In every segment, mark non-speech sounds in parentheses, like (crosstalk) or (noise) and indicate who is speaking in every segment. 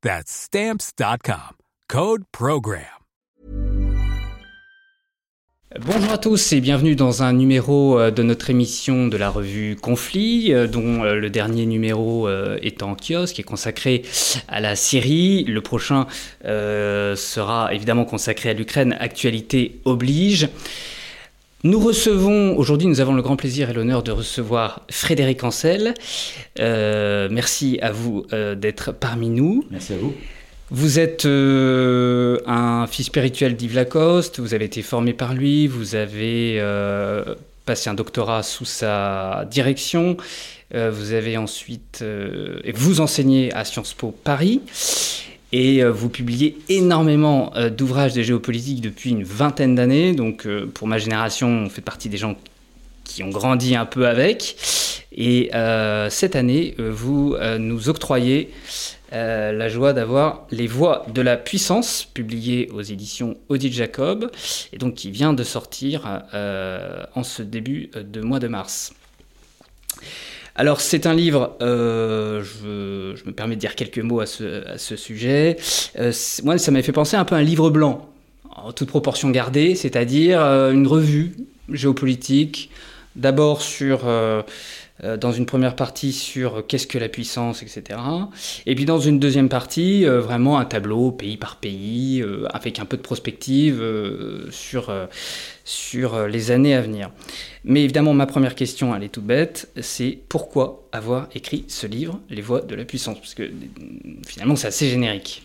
Speaker 1: That's Stamps.com. Code Program.
Speaker 2: Bonjour à tous et bienvenue dans un numéro euh, de notre émission de la revue Conflit, euh, dont euh, le dernier numéro est en kiosque, est consacré à la Syrie. Le prochain sera évidemment consacré à l'Ukraine, actualité oblige. Nous recevons, aujourd'hui nous avons le grand plaisir et l'honneur de recevoir Frédéric Ancel. merci à vous d'être parmi nous.
Speaker 3: Merci à vous.
Speaker 2: Vous êtes euh, un fils spirituel d'Yves Lacoste, vous avez été formé par lui, vous avez euh, passé un doctorat sous sa direction, euh, vous avez ensuite, et vous enseignez à Sciences Po Paris, et vous publiez énormément d'ouvrages de géopolitique depuis une vingtaine d'années, donc pour ma génération, on fait partie des gens qui ont grandi un peu avec, et cette année, vous nous octroyez euh, la joie d'avoir Les Voix de la Puissance, publié aux éditions Odile Jacob, et donc qui vient de sortir euh, en ce début de mois de mars. Alors c'est un livre, euh, je, me permets de dire quelques mots à ce, sujet. moi ça m'a fait penser un peu à un livre blanc, en toute proportion gardée, c'est-à-dire une revue géopolitique, d'abord sur euh, dans une première partie sur qu'est-ce que la puissance, etc. Et puis dans une deuxième partie, euh, vraiment un tableau pays par pays, euh, avec un peu de prospective sur, sur les années à venir. Mais évidemment, ma première question, elle est toute bête, c'est pourquoi avoir écrit ce livre, Les voix de la puissance? Parce que finalement, c'est assez générique.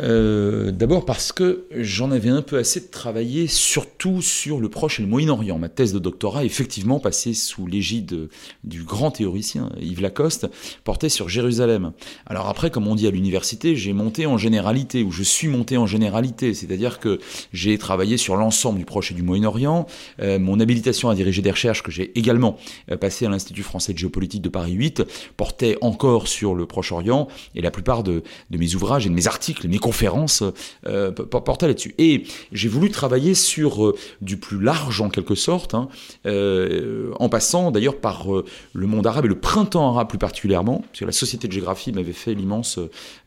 Speaker 3: Euh, d'abord parce que j'en avais un peu assez de travailler surtout sur le Proche et le Moyen-Orient. Ma thèse de doctorat, effectivement passée sous l'égide du grand théoricien Yves Lacoste, portait sur Jérusalem. Alors après, comme on dit à l'université, j'ai monté en généralité, ou je suis monté en généralité, c'est-à-dire que j'ai travaillé sur l'ensemble du Proche et du Moyen-Orient. Euh, mon habilitation à diriger des recherches, que j'ai également euh, passé à l'Institut français de géopolitique de Paris 8, portait encore sur le Proche-Orient, et la plupart de, mes ouvrages et de mes articles, conférence euh, là-dessus. Et j'ai voulu travailler sur euh, du plus large en quelque sorte, hein, euh, en passant d'ailleurs par le monde arabe et le printemps arabe plus particulièrement, parce que la Société de géographie m'avait fait l'immense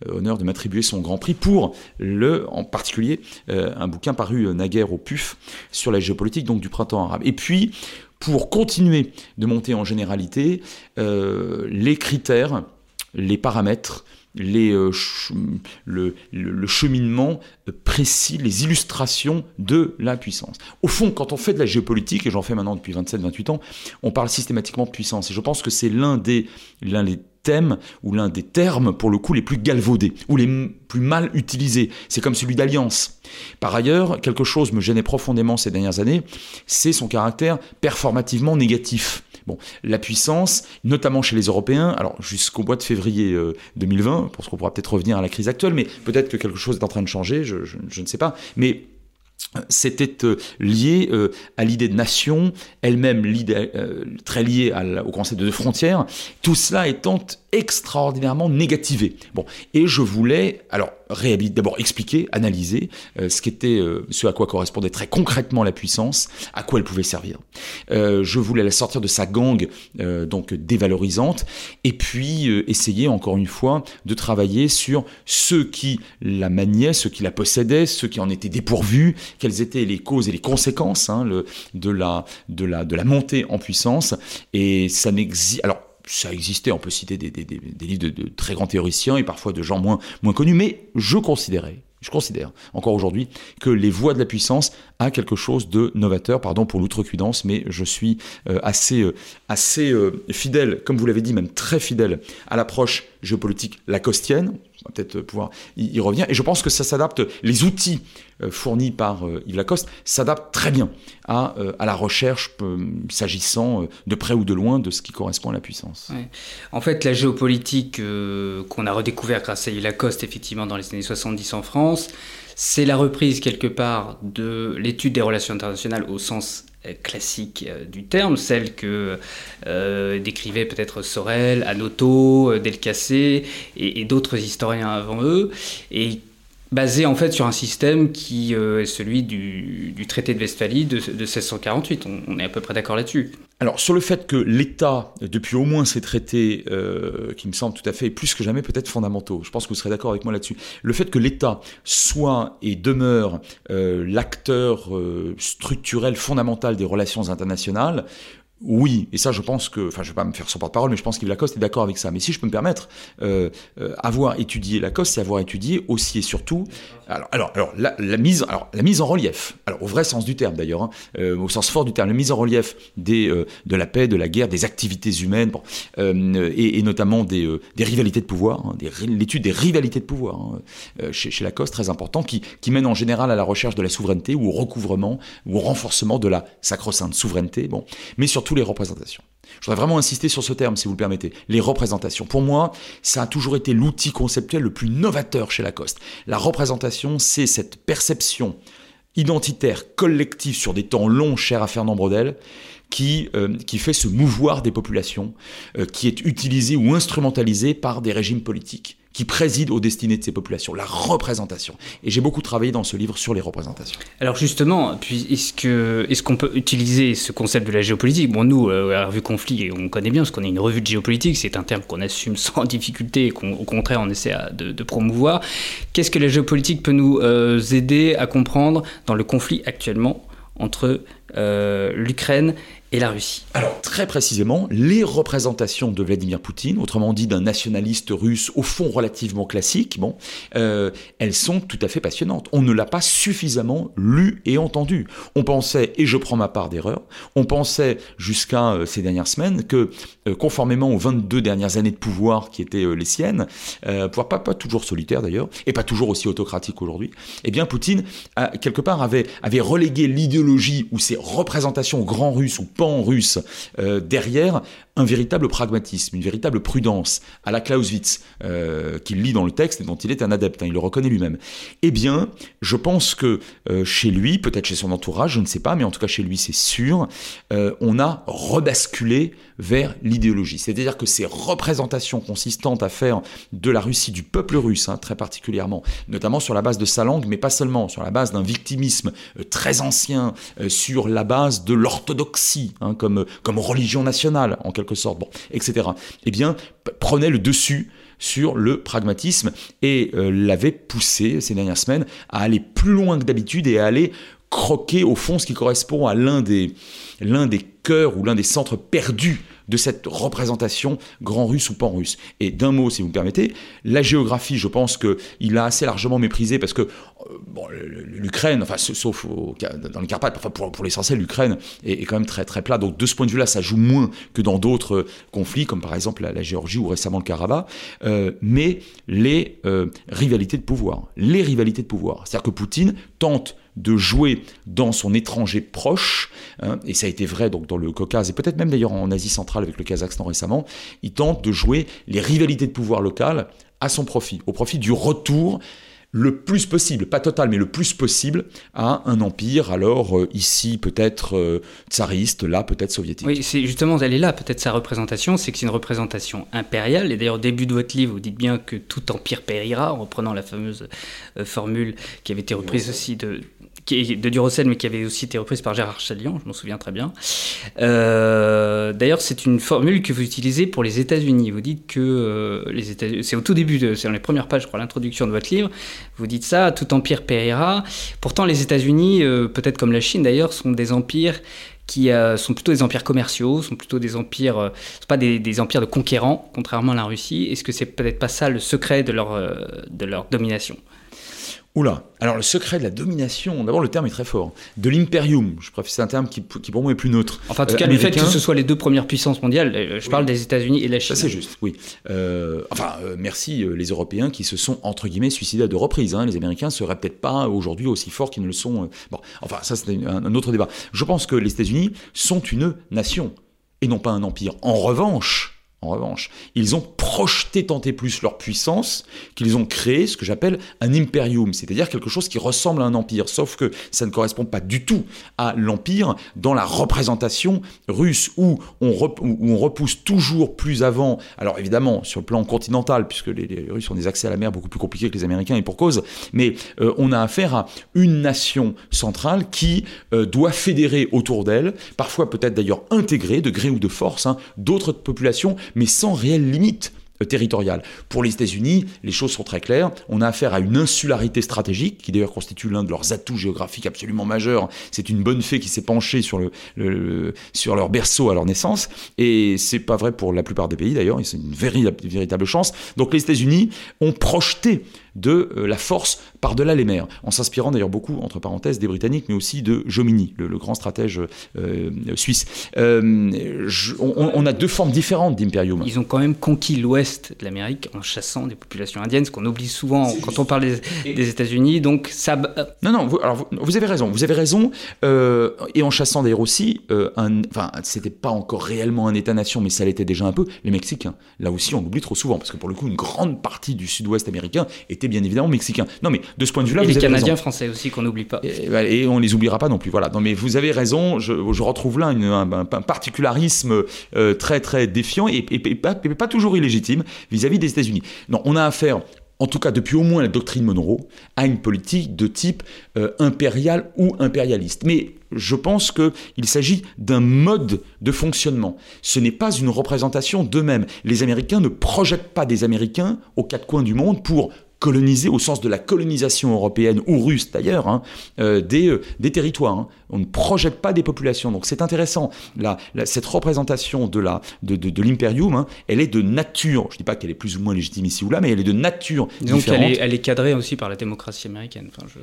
Speaker 3: honneur de m'attribuer son grand prix pour le, en particulier, un bouquin paru naguère au PUF sur la géopolitique donc du printemps arabe. Et puis pour continuer de monter en généralité, les critères, les paramètres les, euh, le, cheminement précis, les illustrations de la puissance. Au fond, quand on fait de la géopolitique, et j'en fais maintenant depuis 27-28 ans, on parle systématiquement de puissance. Et je pense que c'est l'un des, l'un des thèmes ou l'un des termes pour le coup les plus galvaudés ou les plus mal utilisés. C'est comme celui d'alliance. Par ailleurs, quelque chose me gênait profondément ces dernières années, c'est son caractère performativement négatif. Bon, la puissance, notamment chez les Européens, alors jusqu'au mois de février 2020, euh, parce qu'on pourra peut-être revenir à la crise actuelle, mais peut-être que quelque chose est en train de changer, je, je ne sais pas. Mais c'était euh, lié euh, à l'idée de nation, elle-même euh, très liée au concept de frontières, tout cela étant extraordinairement négativé. Bon, et je voulais alors d'abord expliquer, analyser ce qu'était, ce à quoi correspondait très concrètement la puissance, à quoi elle pouvait servir. je voulais la sortir de sa gangue donc dévalorisante, et puis essayer encore une fois de travailler sur ceux qui la maniaient, ceux qui la possédaient, ceux qui en étaient dépourvus, quelles étaient les causes et les conséquences hein, de, la, de, la, de la montée en puissance. Et ça n'existe. Alors, ça existait, on peut citer des, livres de, très grands théoriciens et parfois de gens moins, connus, mais je considérais je considère encore aujourd'hui que les voies de la puissance a quelque chose de novateur, pardon pour l'outrecuidance, mais je suis euh, assez, euh, assez euh, fidèle, comme vous l'avez dit, même très fidèle à l'approche géopolitique lacostienne. On va peut-être pouvoir y, revenir. Et je pense que ça s'adapte, les outils fournis par Yves Lacoste s'adaptent très bien à, à la recherche s'agissant de près ou de loin de ce qui correspond à la puissance.
Speaker 2: En fait, la géopolitique qu'on a redécouvert grâce à Yves Lacoste, effectivement, dans les années 70 en France, c'est la reprise quelque part de l'étude des relations internationales au sens euh, classique euh, du terme, celle que euh, décrivaient peut-être Sorel, Anoto, Delcassé et, et d'autres historiens avant eux, et basé en fait sur un système qui est celui du, traité de Westphalie de, 1648. on, est à peu près d'accord là-dessus.
Speaker 3: Alors sur le fait que l'État, depuis au moins ces traités, euh, qui me semblent tout à fait plus que jamais peut-être fondamentaux, je pense que vous serez d'accord avec moi là-dessus, le fait que l'État soit et demeure euh, l'acteur euh, structurel fondamental des relations internationales, oui, et ça je pense que, enfin je vais pas me faire son porte-parole, mais je pense qu'Yves Lacoste est d'accord avec ça. Mais si je peux me permettre, avoir étudié Lacoste, c'est avoir étudié aussi et surtout, alors, la, mise, en relief, alors au vrai sens du terme d'ailleurs, hein, euh, au sens fort du terme, la mise en relief des, de la paix, de la guerre, des activités humaines, bon, et, notamment des, rivalités de pouvoir, hein, l'étude des rivalités de pouvoir hein, chez, Lacoste, très important, qui, mène en général à la recherche de la souveraineté ou au recouvrement ou au renforcement de la sacro-sainte souveraineté, mais surtout les représentations. Je voudrais vraiment insister sur ce terme, si vous le permettez, les représentations. Pour moi, ça a toujours été l'outil conceptuel le plus novateur chez Lacoste. La représentation, c'est cette perception identitaire collective sur des temps longs, chers à Fernand Brodel, qui, euh, qui fait se mouvoir des populations, euh, qui est utilisée ou instrumentalisée par des régimes politiques qui préside aux destinées de ces populations, la représentation. Et j'ai beaucoup travaillé dans ce livre sur les représentations.
Speaker 2: Alors justement, est-ce qu'on peut utiliser ce concept de la géopolitique? Bon, nous, euh, à la revue Conflit, on connaît bien parce qu'on est une revue de géopolitique. C'est un terme qu'on assume sans (laughs) difficulté et qu'au contraire on essaie de, promouvoir. Qu'est-ce que la géopolitique peut nous euh, aider à comprendre dans le conflit actuellement entre euh, l'Ukraine et la Russie
Speaker 3: Alors très précisément, les représentations de Vladimir Poutine, autrement dit d'un nationaliste russe au fond relativement classique, bon, euh, elles sont tout à fait passionnantes. On ne l'a pas suffisamment lu et entendu. On pensait, et je prends ma part d'erreur, on pensait jusqu'à euh, ces dernières semaines que, conformément aux 22 dernières années de pouvoir qui étaient les siennes, pouvoir pas, pas toujours solitaire d'ailleurs, et pas toujours aussi autocratique aujourd'hui, eh bien Poutine, quelque part, avait, avait relégué l'idéologie ou ses représentations grands russes ou pan russe euh, derrière un véritable pragmatisme, une véritable prudence à la Clausewitz euh, qu'il lit dans le texte et dont il est un adepte, hein, il le reconnaît lui-même. Eh bien, je pense que euh, chez lui, peut-être chez son entourage, je ne sais pas, mais en tout cas chez lui c'est sûr, on a rebasculé vers l'idéologie. C'est-à-dire que ces représentations consistantes à faire de la Russie, du peuple russe hein, très particulièrement, notamment sur la base de sa langue, mais pas seulement, sur la base d'un victimisme très ancien, sur la base de l'orthodoxie, hein, comme, comme religion nationale, en quelque sorte, bon, etc., eh bien, prenait le dessus sur le pragmatisme et euh, l'avait poussé ces dernières semaines à aller plus loin que d'habitude et à aller croquer au fond ce qui correspond à l'un des, l'un des cœurs ou l'un des centres perdus de cette représentation grand russe ou pan russe. Et d'un mot, si vous me permettez, la géographie, je pense qu'il a assez largement méprisé parce que euh, l'Ukraine, enfin, sauf dans les Carpates, pour l'essentiel, l'Ukraine est, quand même très, très plat. Donc, de ce point de vue-là, ça joue moins que dans d'autres euh, conflits, comme par exemple la, Géorgie ou récemment le Karabakh. Euh, mais les rivalités de pouvoir, les rivalités de pouvoir. C'est-à-dire que Poutine tente de jouer dans son étranger proche, hein, et ça a été vrai donc dans le Caucase, et peut-être même d'ailleurs en Asie centrale avec le Kazakhstan récemment, il tente de jouer les rivalités de pouvoir locales à son profit, au profit du retour le plus possible, pas total, mais le plus possible, à un empire, alors euh, ici peut-être euh, tsariste, là peut-être soviétique.
Speaker 2: Oui, c'est justement, elle est là, peut-être sa représentation, c'est que c'est une représentation impériale, et d'ailleurs au début de votre livre, vous dites bien que tout empire périra, en reprenant la fameuse euh, formule qui avait été reprise aussi de, qui est de Durocell, mais qui avait aussi été reprise par Gérard Chalian, je m'en souviens très bien. Euh, d'ailleurs, c'est une formule que vous utilisez pour les États-Unis. Vous dites que euh, les États c'est au tout début, c'est dans les premières pages, je crois, l'introduction de votre livre. Vous dites ça, tout empire périra. Pourtant, les États-Unis, euh, peut-être comme la Chine d'ailleurs, sont des empires qui sont plutôt des empires commerciaux, sont plutôt des empires, pas des, empires de conquérants, contrairement à la Russie. Est-ce que c'est peut-être pas ça le secret de leur domination?
Speaker 3: Oula, alors le secret de la domination, d'abord le terme est très fort, de l'imperium, je préfère c'est un terme qui, pour moi est plus neutre.
Speaker 2: Enfin en tout cas le fait que ce soit les deux premières puissances mondiales, euh, je parle des États-Unis et de la Chine.
Speaker 3: Ça c'est juste, oui. Euh, enfin euh, merci les Européens qui se sont entre guillemets suicidés à deux reprises. Hein. Les Américains seraient peut-être pas aujourd'hui aussi forts qu'ils ne le sont. Bon, enfin ça c'est un autre débat. Je pense que les États-Unis sont une nation et non pas un empire. En revanche, en revanche, ils ont projeté tant et plus leur puissance qu'ils ont créé ce que j'appelle un imperium, c'est-à-dire quelque chose qui ressemble à un empire, sauf que ça ne correspond pas du tout à l'empire dans la représentation russe où on, repousse toujours plus avant, alors évidemment sur le plan continental, puisque les, Russes ont des accès à la mer beaucoup plus compliqués que les Américains et pour cause, mais euh, on a affaire à une nation centrale qui euh, doit fédérer autour d'elle, parfois peut-être d'ailleurs intégrer de gré ou de force, hein, d'autres populations mais sans réelle limite euh, territoriale. Pour les États-Unis, les choses sont très claires. On a affaire à une insularité stratégique, qui d'ailleurs constitue l'un de leurs atouts géographiques absolument majeurs. C'est une bonne fée qui s'est penchée sur, le, sur leur berceau à leur naissance. Et c'est pas vrai pour la plupart des pays d'ailleurs. C'est une véritable, véritable chance. Donc les États-Unis ont projeté de euh, la force par-delà les mers, en s'inspirant d'ailleurs beaucoup, entre parenthèses, des Britanniques, mais aussi de Jomini, le, grand stratège euh, suisse. Euh, on, a deux formes différentes d'impérium.
Speaker 2: Ils ont quand même conquis l'ouest de l'Amérique en chassant des populations indiennes, ce qu'on oublie souvent quand on parle des, États-Unis. Donc ça.
Speaker 3: Non, non. Vous, alors vous, avez raison. Vous avez raison. et en chassant d'ailleurs aussi, enfin, c'était pas encore réellement un État-nation, mais ça l'était déjà un peu. Les Mexicains. Là aussi, on l'oublie trop souvent parce que pour le coup, une grande partie du Sud-Ouest américain était bien évidemment mexicains. Non, mais de ce point de vue-là,
Speaker 2: et
Speaker 3: les
Speaker 2: Canadiens français aussi qu'on n'oublie pas.
Speaker 3: Et, et, on les oubliera pas non plus. Voilà. Non, mais vous avez raison. Je, retrouve là un, particularisme euh, très très défiant et, pas, pas, toujours illégitime vis-à-vis des États-Unis. Non, on a affaire en tout cas depuis au moins la doctrine Monroe, à une politique de type euh, impérial ou impérialiste. Mais je pense qu'il s'agit d'un mode de fonctionnement. Ce n'est pas une représentation d'eux-mêmes. Les Américains ne projettent pas des Américains aux quatre coins du monde pour coloniser au sens de la colonisation européenne ou russe d'ailleurs hein, euh, des, euh, des, territoires. Hein. On ne projette pas des populations. Donc c'est intéressant. La, cette représentation de la de, de, l'impérium, hein, elle est de nature. Je ne dis pas qu'elle est plus ou moins légitime ici ou là, mais elle est de nature
Speaker 2: Donc Elle est, elle est cadrée aussi par la démocratie américaine. Enfin, je...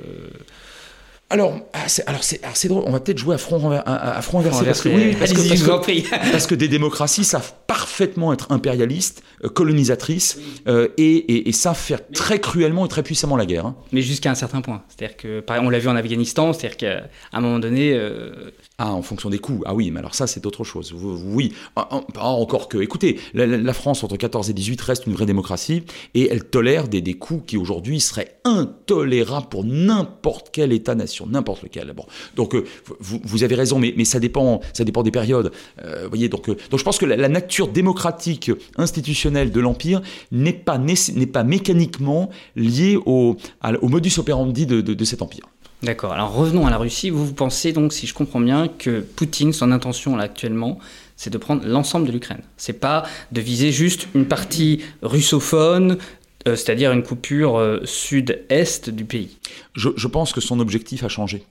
Speaker 3: Alors, ah, alors c'est drôle, on va peut-être jouer à front, à, front inversé, parce, que, oui, parce, que, (laughs) parce, que, des démocraties savent parfaitement être impérialistes, euh, colonisatrices, euh, et, et, savent faire très cruellement et très puissamment la guerre. Hein.
Speaker 2: Mais jusqu'à un certain point. C'est-à-dire que, on l'a vu en Afghanistan, c'est-à-dire qu'à un moment donné... Euh,
Speaker 3: ah, en fonction des coûts. Ah oui, mais alors ça, c'est autre chose. Oui, ah, ah, encore que. Écoutez, la, France, entre 14 et 18, reste une vraie démocratie et elle tolère des, des coûts qui aujourd'hui seraient intolérables pour n'importe quel État-nation, n'importe lequel. Bon, donc, euh, vous, avez raison, mais, ça, dépend, ça dépend des périodes. Euh, voyez, donc, euh, donc je pense que la, nature démocratique, institutionnelle de l'Empire n'est pas, pas mécaniquement liée au, au modus operandi de, de cet empire.
Speaker 2: D'accord. Alors revenons à la Russie. Vous, pensez donc, si je comprends bien, que Poutine, son intention là actuellement, c'est de prendre l'ensemble de l'Ukraine. C'est pas de viser juste une partie russophone, euh, c'est-à-dire une coupure euh, sud-est du pays.
Speaker 3: je pense que son objectif a changé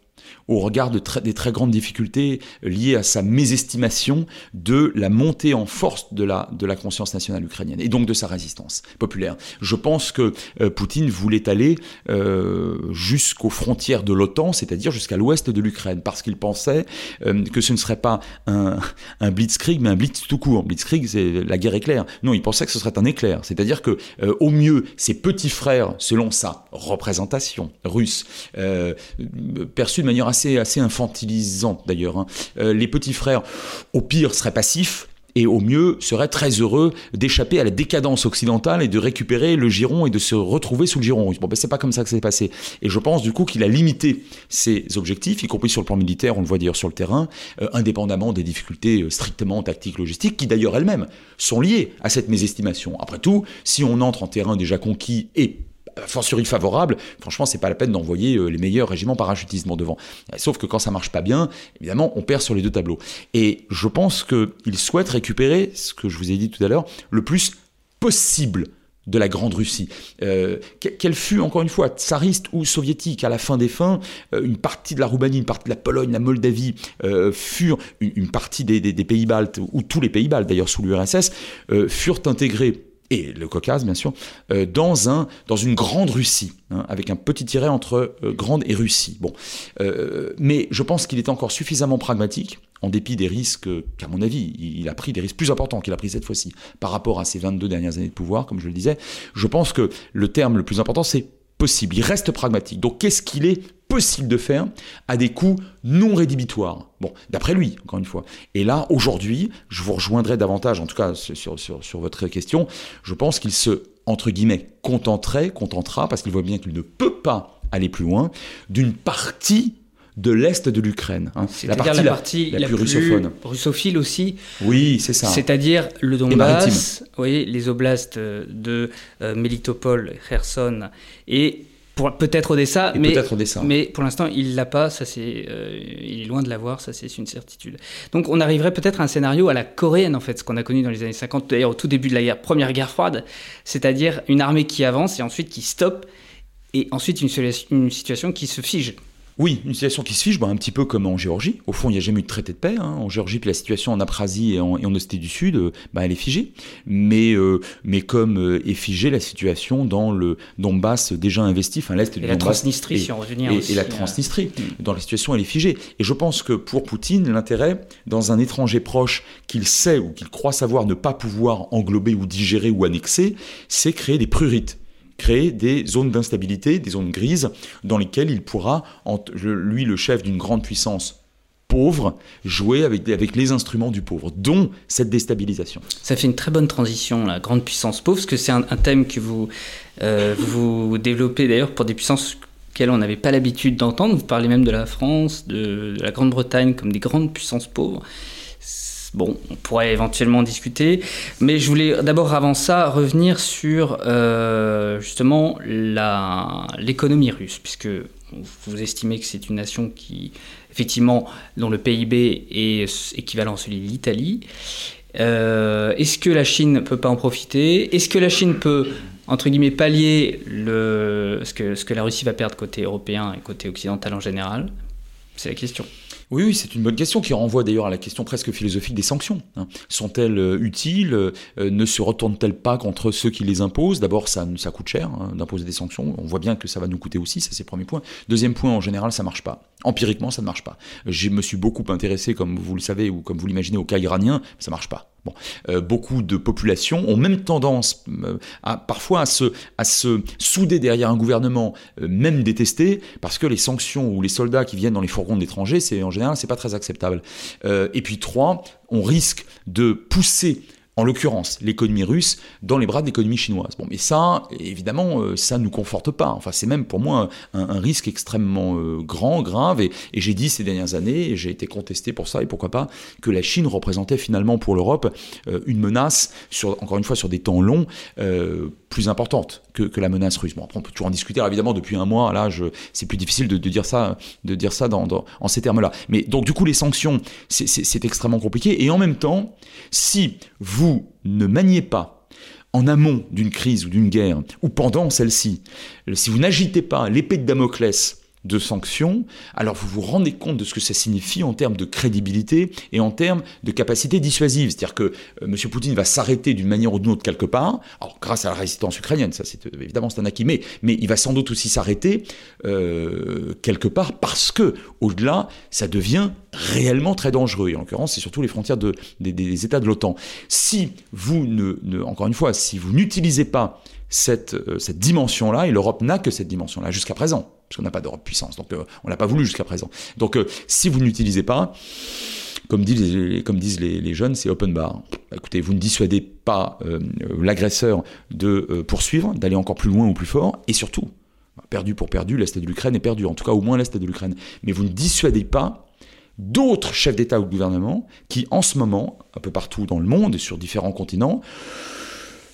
Speaker 3: au regard de des très grandes difficultés liées à sa mésestimation de la montée en force de la, de la conscience nationale ukrainienne et donc de sa résistance populaire. Je pense que euh, Poutine voulait aller euh, jusqu'aux frontières de l'OTAN, c'est-à-dire jusqu'à l'ouest de l'Ukraine, parce qu'il pensait euh, que ce ne serait pas un, un, blitzkrieg, mais un blitz tout court. Blitzkrieg, c'est la guerre éclair. Non, il pensait que ce serait un éclair, c'est-à-dire que au mieux, ses petits frères, selon sa représentation russe, perçus de manière assez, assez infantilisante d'ailleurs. Hein. Euh, les petits frères, au pire, seraient passifs, et au mieux seraient très heureux d'échapper à la décadence occidentale et de récupérer le giron et de se retrouver sous le giron russe. Bon, ben, c'est pas comme ça que c'est passé. Et je pense du coup qu'il a limité ses objectifs, y compris sur le plan militaire, on le voit d'ailleurs sur le terrain, euh, indépendamment des difficultés euh, strictement tactiques, logistiques, qui d'ailleurs elles-mêmes sont liées à cette mésestimation. Après tout, si on entre en terrain déjà conquis et fortiori favorable, franchement, c'est pas la peine d'envoyer euh, les meilleurs régiments parachutistes devant. Sauf que quand ça marche pas bien, évidemment, on perd sur les deux tableaux. Et je pense qu'il souhaite récupérer, ce que je vous ai dit tout à l'heure, le plus possible de la Grande Russie. Euh, quelle fut, encore une fois, tsariste ou soviétique, à la fin des fins, euh, une partie de la Roumanie, une partie de la Pologne, la Moldavie, furent, une, partie des, des, pays baltes, ou tous les pays baltes d'ailleurs sous l'URSS, furent intégrés et le Caucase bien sûr, euh, dans, un, dans une grande Russie, hein, avec un petit tiret entre euh, grande et Russie. Bon, euh, mais je pense qu'il est encore suffisamment pragmatique, en dépit des risques qu'à mon avis, il a pris des risques plus importants qu'il a pris cette fois-ci par rapport à ses 22 dernières années de pouvoir, comme je le disais. Je pense que le terme le plus important, c'est possible. Il reste pragmatique. Donc qu'est-ce qu'il est possible de faire à des coûts non rédhibitoires. Bon, d'après lui, encore une fois. Et là, aujourd'hui, je vous rejoindrai davantage, en tout cas sur, sur, sur votre question, je pense qu'il se, entre guillemets, contenterait, contentera, parce qu'il voit bien qu'il ne peut pas aller plus loin, d'une partie de l'est de l'Ukraine.
Speaker 2: Hein. La partie la, partie la, plus, russophone. russophile aussi.
Speaker 3: Oui, c'est ça.
Speaker 2: C'est-à-dire le Donbass, oui, les oblasts de euh, Melitopol, Kherson et peut-être Odessa, mais,
Speaker 3: peut Odessa.
Speaker 2: mais pour l'instant il l'a pas, ça c'est, euh, il est loin de l'avoir, ça c'est une certitude. Donc on arriverait peut-être à un scénario à la coréenne en fait, ce qu'on a connu dans les années 50, d'ailleurs au tout début de la première guerre froide, c'est-à-dire une armée qui avance et ensuite qui stoppe, et ensuite une, une situation qui se fige.
Speaker 3: Oui, une situation qui se fiche, bah, un petit peu comme en Géorgie. Au fond, il n'y a jamais eu de traité de paix. Hein. En Géorgie, puis la situation en Abkhazie et en, et du Sud, euh, bah, elle est figée. Mais, euh, mais comme euh, est figée la situation dans le Donbass déjà investi, enfin l'Est du
Speaker 2: et La Transnistrie, si on revient
Speaker 3: et, et la Transnistrie, dans la situation, elle est figée. Et je pense que pour Poutine, l'intérêt, dans un étranger proche qu'il sait ou qu'il croit savoir ne pas pouvoir englober ou digérer ou annexer, c'est créer des prurites créer des zones d'instabilité, des zones grises, dans lesquelles il pourra, lui le chef d'une grande puissance pauvre, jouer avec, avec les instruments du pauvre, dont cette déstabilisation.
Speaker 2: Ça fait une très bonne transition, la grande puissance pauvre, parce que c'est un, thème que vous, euh, vous développez d'ailleurs pour des puissances qu'elles on n'avait pas l'habitude d'entendre. Vous parlez même de la France, de, de la Grande-Bretagne comme des grandes puissances pauvres. Bon, on pourrait éventuellement discuter, mais je voulais d'abord avant ça revenir sur euh, justement l'économie russe, puisque vous estimez que c'est une nation qui, effectivement, dont le PIB est équivalent à celui de l'Italie. Euh, est-ce que la Chine ne peut pas en profiter? Est-ce que la Chine peut, entre guillemets, pallier le, ce, que, ce que la Russie va perdre côté européen et côté occidental en général? C'est la question.
Speaker 3: Oui, c'est une bonne question qui renvoie d'ailleurs à la question presque philosophique des sanctions. Hein. Sont-elles euh, utiles euh, Ne se retournent-elles pas contre ceux qui les imposent? D'abord, ça, ça coûte cher hein, d'imposer des sanctions. On voit bien que ça va nous coûter aussi, ça c'est le premier point. Deuxième point, en général, ça marche pas. Empiriquement, ça ne marche pas. Je me suis beaucoup intéressé, comme vous le savez ou comme vous l'imaginez, au cas iranien, ça marche pas. Euh, beaucoup de populations ont même tendance euh, parfois à se, à se souder derrière un gouvernement euh, même détesté parce que les sanctions ou les soldats qui viennent dans les fourgons d'étrangers, c'est en général c'est pas très acceptable. et puis trois, on risque de pousser en l'occurrence l'économie russe, dans les bras de l'économie chinoise. Bon, mais ça, évidemment, euh, ça ne nous conforte pas. Enfin, c'est même pour moi un, risque extrêmement euh, grand, grave. Et, j'ai dit ces dernières années, et j'ai été contesté pour ça, et pourquoi pas, que la Chine représentait finalement pour l'Europe euh, une menace, sur, encore une fois, sur des temps longs, plus importante que, la menace russe. Bon, on peut toujours en discuter. évidemment, depuis un mois, là, c'est plus difficile de, dire ça, de dire ça dans, en ces termes-là. Mais donc, du coup, les sanctions, c'est extrêmement compliqué. Et en même temps, si vous ne maniez pas en amont d'une crise ou d'une guerre, ou pendant celle-ci, si vous n'agitez pas l'épée de Damoclès de sanctions, alors vous vous rendez compte de ce que ça signifie en termes de crédibilité et en termes de capacité dissuasive. C'est-à-dire que euh, M. Poutine va s'arrêter d'une manière ou d'une autre quelque part, alors grâce à la résistance ukrainienne, ça c'est euh, évidemment c'est un acquis, mais, il va sans doute aussi s'arrêter euh, quelque part parce que au-delà, ça devient réellement très dangereux. Et en l'occurrence, c'est surtout les frontières de, des, États de l'OTAN. Si vous ne, encore une fois, si vous n'utilisez pas cette, cette dimension-là, et l'Europe n'a que cette dimension-là jusqu'à présent, parce qu'on n'a pas d'Europe puissance. Donc euh, on l'a pas voulu jusqu'à présent. Donc euh, si vous n'utilisez pas, comme disent les, jeunes, c'est open bar. Écoutez, vous ne dissuadez pas euh, l'agresseur de poursuivre, d'aller encore plus loin ou plus fort, et surtout, perdu pour perdu, l'Est de l'Ukraine est perdu, en tout cas au moins l'Est de l'Ukraine. Mais vous ne dissuadez pas d'autres chefs d'État ou de gouvernement qui, en ce moment, un peu partout dans le monde et sur différents continents,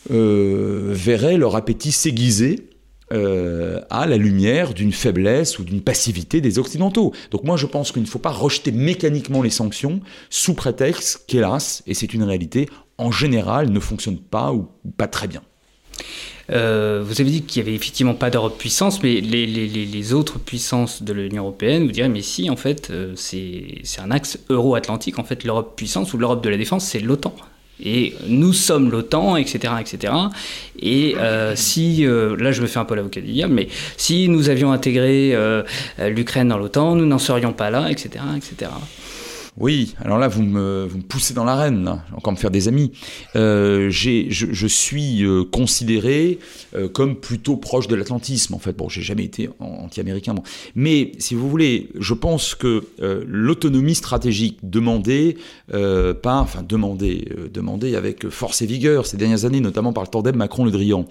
Speaker 3: verraient leur appétit s'aiguiser euh, à la lumière d'une faiblesse ou d'une passivité des Occidentaux. Donc moi je pense qu'il ne faut pas rejeter mécaniquement les sanctions sous prétexte qu'hélas, et c'est une réalité, en général ne fonctionnent pas ou pas très bien.
Speaker 2: Euh, vous avez dit qu'il n'y avait effectivement pas d'Europe puissance, mais les, autres puissances de l'Union européenne vous diraient, mais si, en fait, euh, c'est un axe euro-atlantique. En fait, l'Europe puissance ou l'Europe de la défense, c'est l'OTAN. Et nous sommes l'OTAN, etc., etc. Et euh, si, euh, là je me fais un peu l'avocat du diable, mais si nous avions intégré l'Ukraine dans l'OTAN, nous n'en serions pas là, etc., etc.
Speaker 3: Oui, alors là, vous me, vous me poussez dans l'arène, encore me faire des amis. Euh, je, je, suis euh, considéré euh, comme plutôt proche de l'atlantisme, en fait. Bon, j'ai jamais été anti-américain, mais si vous voulez, je pense que l'autonomie stratégique demandée par, enfin demandée, demandée avec force et vigueur ces dernières années, notamment par le tandem Macron-Le Drian,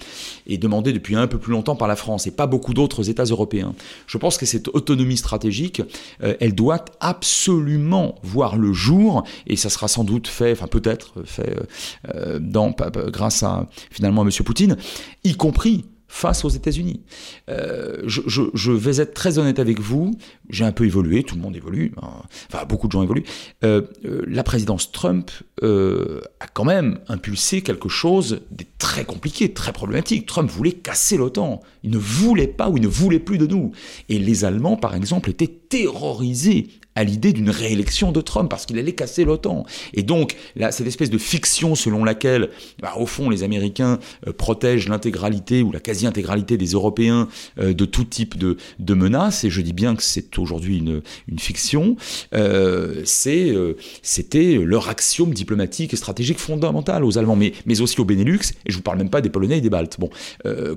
Speaker 3: et demandée depuis un peu plus longtemps par la France et pas beaucoup d'autres États européens. Je pense que cette autonomie stratégique, elle doit absolument voir le jour, et ça sera sans doute fait, enfin peut-être fait euh, dans, grâce à finalement à M. Poutine, y compris face aux États-Unis. Euh, je, vais être très honnête avec vous, j'ai un peu évolué, tout le monde évolue, hein. enfin beaucoup de gens évoluent. Euh, la présidence Trump a quand même impulsé quelque chose de très compliqué, très problématique. Trump voulait casser l'OTAN, il ne voulait pas ou il ne voulait plus de nous. Et les Allemands, par exemple, étaient terrorisés à l'idée d'une réélection de Trump parce qu'il allait casser l'OTAN. Et donc, cette espèce de fiction selon laquelle, bah, au fond, les Américains euh, protègent l'intégralité ou la quasi-intégralité des Européens euh, de tout type de, menaces, et je dis bien que c'est aujourd'hui une, fiction, euh, c'est, c'était leur axiome diplomatique et stratégique fondamental aux Allemands, mais, mais aussi aux Benelux, et je vous parle même pas des Polonais et des Baltes. Bon,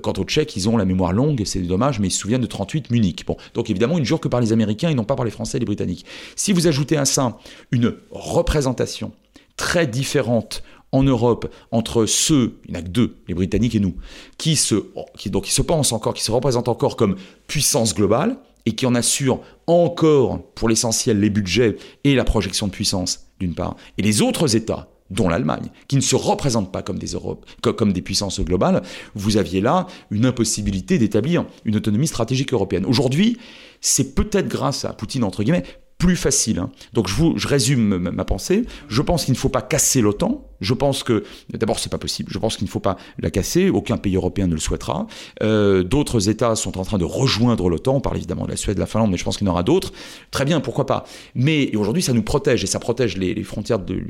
Speaker 3: quant aux Tchèques, ils ont la mémoire longue, c'est dommage, mais ils se souviennent de 38 Munich. Bon, donc évidemment, ils ne jurent que par les Américains et non pas par les Français et les Britanniques. Si vous ajoutez à ça une représentation très différente en Europe entre ceux, il n'y en a que deux, les Britanniques et nous, qui se, qui, donc, qui se pensent encore, qui se représentent encore comme puissance globale et qui en assurent encore pour l'essentiel les budgets et la projection de puissance d'une part, et les autres États dont l'Allemagne, qui ne se représentent pas comme des, Europes, comme des puissances globales, vous aviez là une impossibilité d'établir une autonomie stratégique européenne. Aujourd'hui, c'est peut-être grâce à Poutine, entre guillemets, plus facile. Hein. Donc je, vous, je résume ma, pensée. Je pense qu'il ne faut pas casser l'OTAN. Je pense que, d'abord, c'est pas possible. Je pense qu'il ne faut pas la casser. Aucun pays européen ne le souhaitera. Euh, d'autres États sont en train de rejoindre l'OTAN. On parle évidemment de la Suède, de la Finlande, mais je pense qu'il y en aura d'autres. Très bien, pourquoi pas. Mais aujourd'hui, ça nous protège et ça protège les, frontières de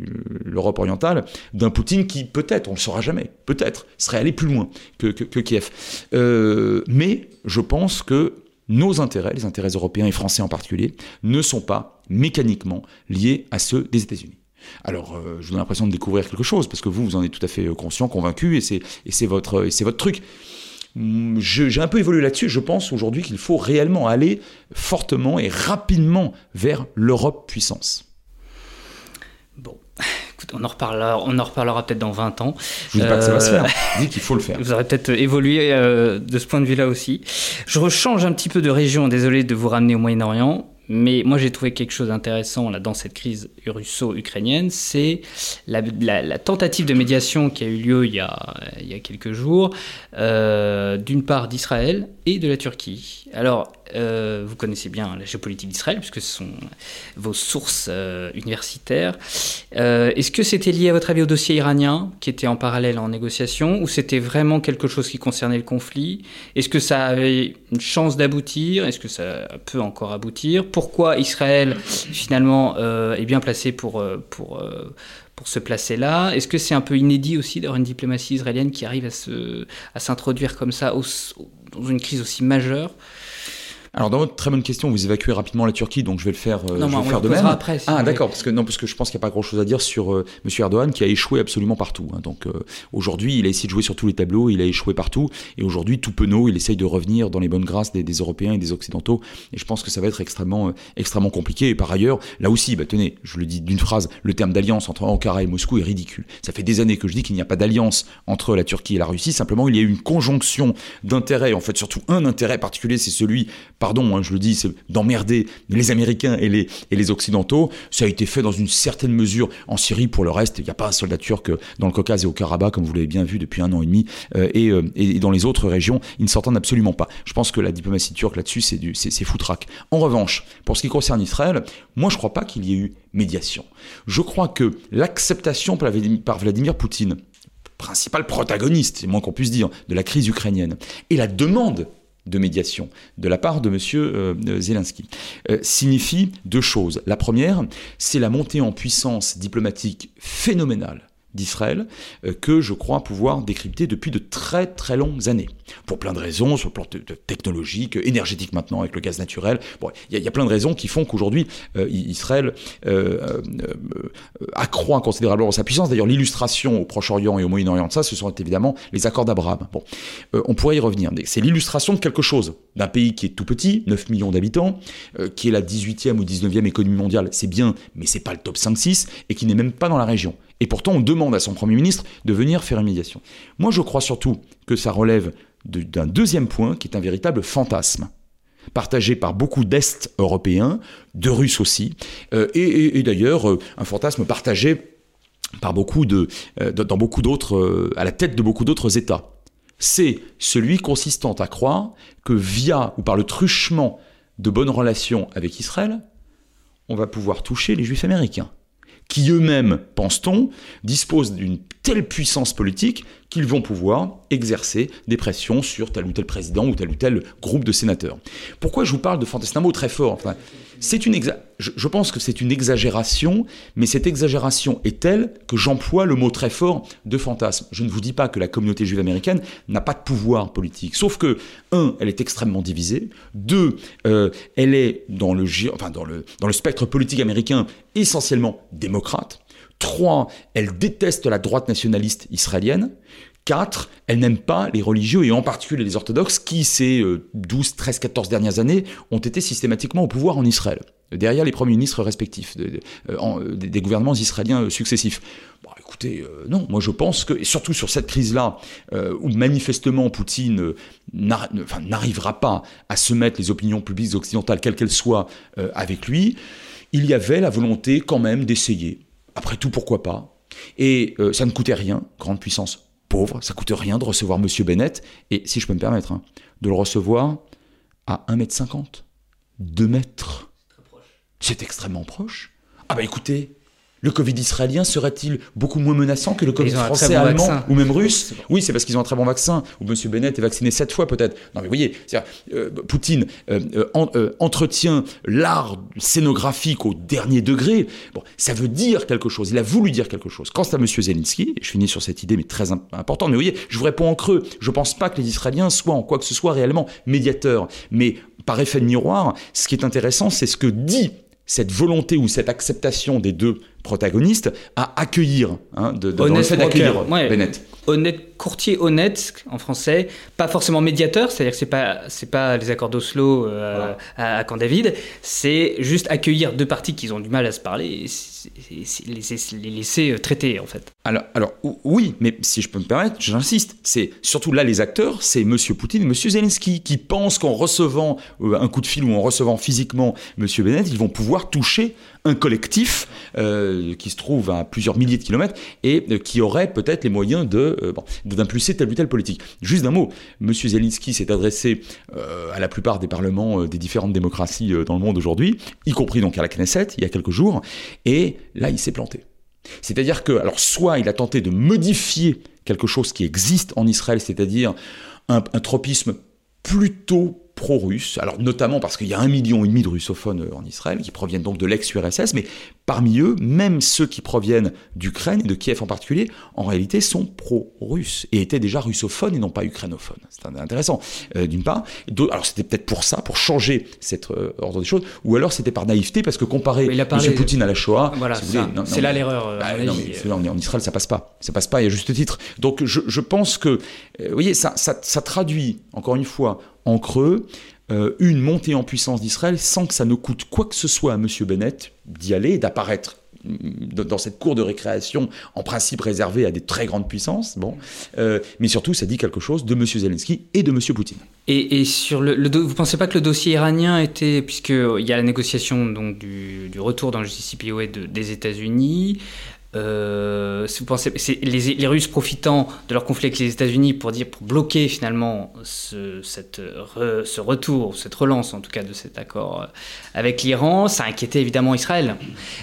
Speaker 3: l'Europe orientale d'un Poutine qui, peut-être, on le saura jamais, peut-être, serait allé plus loin que, que, Kiev. Euh, mais je pense que nos intérêts, les intérêts européens et français en particulier, ne sont pas mécaniquement liés à ceux des États-Unis. Alors, euh, je vous donne l'impression de découvrir quelque chose, parce que vous, vous en êtes tout à fait euh, conscient, convaincu, et c'est votre, votre truc. Hum, j'ai un peu évolué là-dessus. Je pense aujourd'hui qu'il faut réellement aller fortement et rapidement vers l'Europe puissance.
Speaker 2: Bon, on en reparlera, on en reparlera peut-être dans 20 ans.
Speaker 3: Je ne dis pas que ça va se faire. Je dis qu'il faut le faire. (laughs)
Speaker 2: Vous aurez peut-être évolué euh, de ce point de vue-là aussi. Je rechange un petit peu de région. Désolé de vous ramener au Moyen-Orient. Mais moi, j'ai trouvé quelque chose d'intéressant là, dans cette crise russo-ukrainienne, c'est la, tentative de médiation qui a eu lieu il y a, il y a quelques jours, euh, d'une part d'Israël et de la Turquie. Alors, euh, vous connaissez bien la géopolitique d'Israël, puisque ce sont vos sources euh, universitaires. Est-ce que c'était lié, à votre avis, au dossier iranien, qui était en parallèle en négociation, ou c'était vraiment quelque chose qui concernait le conflit? Est-ce que ça avait une chance d'aboutir? Est-ce que ça peut encore aboutir? Pourquoi Israël finalement euh, est bien placé pour, euh, pour, euh, pour se placer là? Est-ce que c'est un peu inédit aussi d'avoir une diplomatie israélienne qui arrive à s'introduire comme ça dans une crise aussi majeure?
Speaker 3: Alors dans votre très bonne question, vous évacuez rapidement la Turquie, donc je vais le faire,
Speaker 2: euh, non,
Speaker 3: je vais
Speaker 2: le
Speaker 3: faire
Speaker 2: de
Speaker 3: même.
Speaker 2: Après,
Speaker 3: ah d'accord, parce que non, parce que je pense qu'il n'y a pas grand-chose à dire sur euh, Monsieur Erdogan qui a échoué absolument partout. Hein. Donc euh, aujourd'hui, il a essayé de jouer sur tous les tableaux, il a échoué partout, et aujourd'hui tout penaud, il essaye de revenir dans les bonnes grâces des, Européens et des Occidentaux. Et je pense que ça va être extrêmement, extrêmement compliqué. Et par ailleurs, là aussi, bah, tenez, je le dis d'une phrase, le terme d'alliance entre Ankara et Moscou est ridicule. Ça fait des années que je dis qu'il n'y a pas d'alliance entre la Turquie et la Russie. Simplement, il y a eu une conjonction d'intérêts. En fait, surtout un intérêt particulier, c'est celui, pardon, hein, je le dis d'emmerder les Américains et les, et les Occidentaux. Ça a été fait dans une certaine mesure en Syrie. Pour le reste, il n'y a pas un soldat turc dans le Caucase et au Karabakh, comme vous l'avez bien vu depuis un an et demi. Euh, euh, et, dans les autres régions, ils ne s'entendent absolument pas. Je pense que la diplomatie turque là-dessus, c'est, du, c'est, foutraque. En revanche, pour ce qui concerne Israël, moi je ne crois pas qu'il y ait eu médiation. Je crois que l'acceptation par Vladimir Poutine, principal protagoniste, c'est moins qu'on puisse dire, de la crise ukrainienne, et la demande de médiation de la part de M. Euh, Zelensky euh, signifie deux choses. La première, c'est la montée en puissance diplomatique phénoménale d'Israël euh, que je crois pouvoir décrypter depuis de très très longues années. Pour plein de raisons, sur le plan technologique, énergétique maintenant avec le gaz naturel. Bon, il y, a plein de raisons qui font qu'aujourd'hui euh, Israël euh, accroît considérablement sa puissance. D'ailleurs, l'illustration au Proche-Orient et au Moyen-Orient de ça, ce sont évidemment les accords d'Abraham. Bon, on pourrait y revenir. C'est l'illustration de quelque chose, d'un pays qui est tout petit, 9 millions d'habitants, qui est la 18e ou 19e économie mondiale, c'est bien, mais c'est pas le top 5-6, et qui n'est même pas dans la région. Et pourtant, on demande à son Premier ministre de venir faire une médiation. Moi, je crois surtout que ça relève d'un deuxième point qui est un véritable fantasme partagé par beaucoup d'Est européens, de Russes aussi, euh, et, d'ailleurs euh, un fantasme partagé par beaucoup de, euh, dans beaucoup d'autres, à la tête de beaucoup d'autres États. C'est celui consistant à croire que via ou par le truchement de bonnes relations avec Israël, on va pouvoir toucher les Juifs américains qui eux-mêmes, pense-t-on, disposent d'une telle puissance politique qu'ils vont pouvoir exercer des pressions sur tel ou tel président ou tel ou tel groupe de sénateurs. Pourquoi je vous parle de mot très fort. Enfin, c'est une je, pense que c'est une exagération, mais cette exagération est telle que j'emploie le mot très fort de fantasme. Je ne vous dis pas que la communauté juive américaine n'a pas de pouvoir politique, sauf que, un, elle est extrêmement divisée, deux, euh, elle est dans le, enfin, dans, le, dans le spectre politique américain essentiellement démocrate, trois, elle déteste la droite nationaliste israélienne, 4. Elle n'aime pas les religieux et en particulier les orthodoxes qui, ces 12, 13, 14 dernières années, ont été systématiquement au pouvoir en Israël, derrière les premiers ministres respectifs euh, des gouvernements israéliens successifs. Bon, écoutez, euh, non, moi je pense que, et surtout sur cette crise-là, euh, où manifestement Poutine n'arrivera pas à se mettre les opinions publiques occidentales, quelles qu'elles soient, avec lui, il y avait la volonté quand même d'essayer. Après tout, pourquoi pas? Et ça ne coûtait rien, grande puissance pauvre, ça coûte rien de recevoir Monsieur Bennett, et si je peux me permettre, hein, de le recevoir à 1m50, 2 mètres. C'est extrêmement proche. Ah bah écoutez, le Covid israélien serait-il beaucoup moins menaçant que le Covid français, allemand ou même russe Oui, c'est parce qu'ils ont un très bon vaccin. Ou M. Bennett est vacciné sept fois peut-être. Non, mais vous voyez, euh, Poutine euh, euh, entretient l'art scénographique au dernier degré. Bon, ça veut dire quelque chose. Il a voulu dire quelque chose. Quant à M. Zelensky, je finis sur cette idée, mais très importante. Mais vous voyez, je vous réponds en creux. Je ne pense pas que les Israéliens soient en quoi que ce soit réellement médiateurs. Mais par effet de miroir, ce qui est intéressant, c'est ce que dit cette volonté ou cette acceptation des deux protagonistes à accueillir, hein, de, fait d'accueillir Bennett.
Speaker 2: Honnête, courtier honnête en français, pas forcément médiateur, c'est-à-dire que c'est pas c'est pas les accords d'Oslo euh, à, Camp David, c'est juste accueillir deux parties qui ont du mal à se parler et, les, laisser euh, traiter en fait.
Speaker 3: Alors, alors oui, mais si je peux me permettre, j'insiste, c'est surtout là les acteurs, c'est Monsieur Poutine et Monsieur Zelensky qui pensent qu'en recevant euh, un coup de fil ou en recevant physiquement Monsieur Bennett, ils vont pouvoir toucher un collectif qui se trouve à plusieurs milliers de kilomètres et qui aurait peut-être les moyens de euh, d'impulser telle ou telle politique. Juste un mot, M. Zelensky s'est adressé euh, à la plupart des parlements euh, des différentes démocraties dans le monde aujourd'hui, y compris donc à la Knesset il y a quelques jours, et là il s'est planté. C'est-à-dire que, alors soit il a tenté de modifier quelque chose qui existe en Israël, c'est-à-dire un tropisme plutôt pro-russe, alors notamment parce qu'il y a un million et demi de russophones en Israël qui proviennent donc de l'ex-URSS, mais parmi eux, même ceux qui proviennent d'Ukraine et de Kiev en particulier, en réalité sont pro-russes et étaient déjà russophones et non pas ukrainophones. C'est intéressant, euh, d'une part. Alors c'était peut-être pour ça, pour changer cet euh, ordre des choses, ou alors c'était par naïveté parce que comparer M. Poutine à la Shoah,
Speaker 2: voilà, c'est là l'erreur. Euh, bah,
Speaker 3: en Israël ça passe pas, ça passe pas, il y a juste titre. Donc je, je pense que, vous voyez, ça, ça, ça traduit encore une fois en creux euh, une montée en puissance d'Israël sans que ça ne coûte quoi que ce soit à M. Bennett d'y aller, d'apparaître mm, dans cette cour de récréation, en principe réservée à des très grandes puissances, bon, euh, mais surtout ça dit quelque chose de M. Zelensky et de M. Poutine.
Speaker 2: Et, sur le, vous pensez pas que le dossier iranien était, puisqu'il y a la négociation donc, du, retour dans le JCPOA des États-Unis, euh, vous pensez, les, les, Russes profitant de leur conflit avec les États-Unis pour dire pour bloquer finalement ce, cette ce retour, cette relance en tout cas de cet accord avec l'Iran, ça inquiétait évidemment Israël.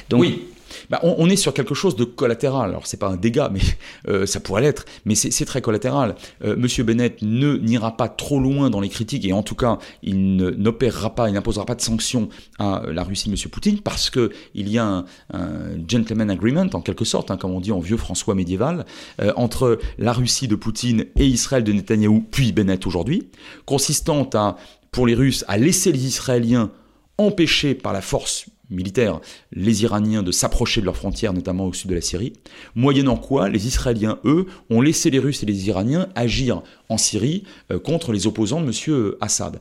Speaker 3: Donc, oui. Bah, on, est sur quelque chose de collatéral. Alors c'est pas un dégât, mais euh, ça pourrait l'être, mais c'est très collatéral. Euh, Monsieur Bennett ne n'ira pas trop loin dans les critiques et en tout cas il n'opérera pas, il n'imposera pas de sanctions à la Russie Monsieur Poutine parce que il y a un, gentleman agreement en quelque sorte, hein, comme on dit en vieux François médiéval, euh, entre la Russie de Poutine et Israël de Netanyahou, puis Bennett aujourd'hui, consistant à pour les Russes à laisser les Israéliens empêchés par la force militaire les Iraniens de s'approcher de leurs frontières, notamment au sud de la Syrie, moyennant quoi les Israéliens, eux, ont laissé les Russes et les Iraniens agir en Syrie euh, contre les opposants de M. Assad.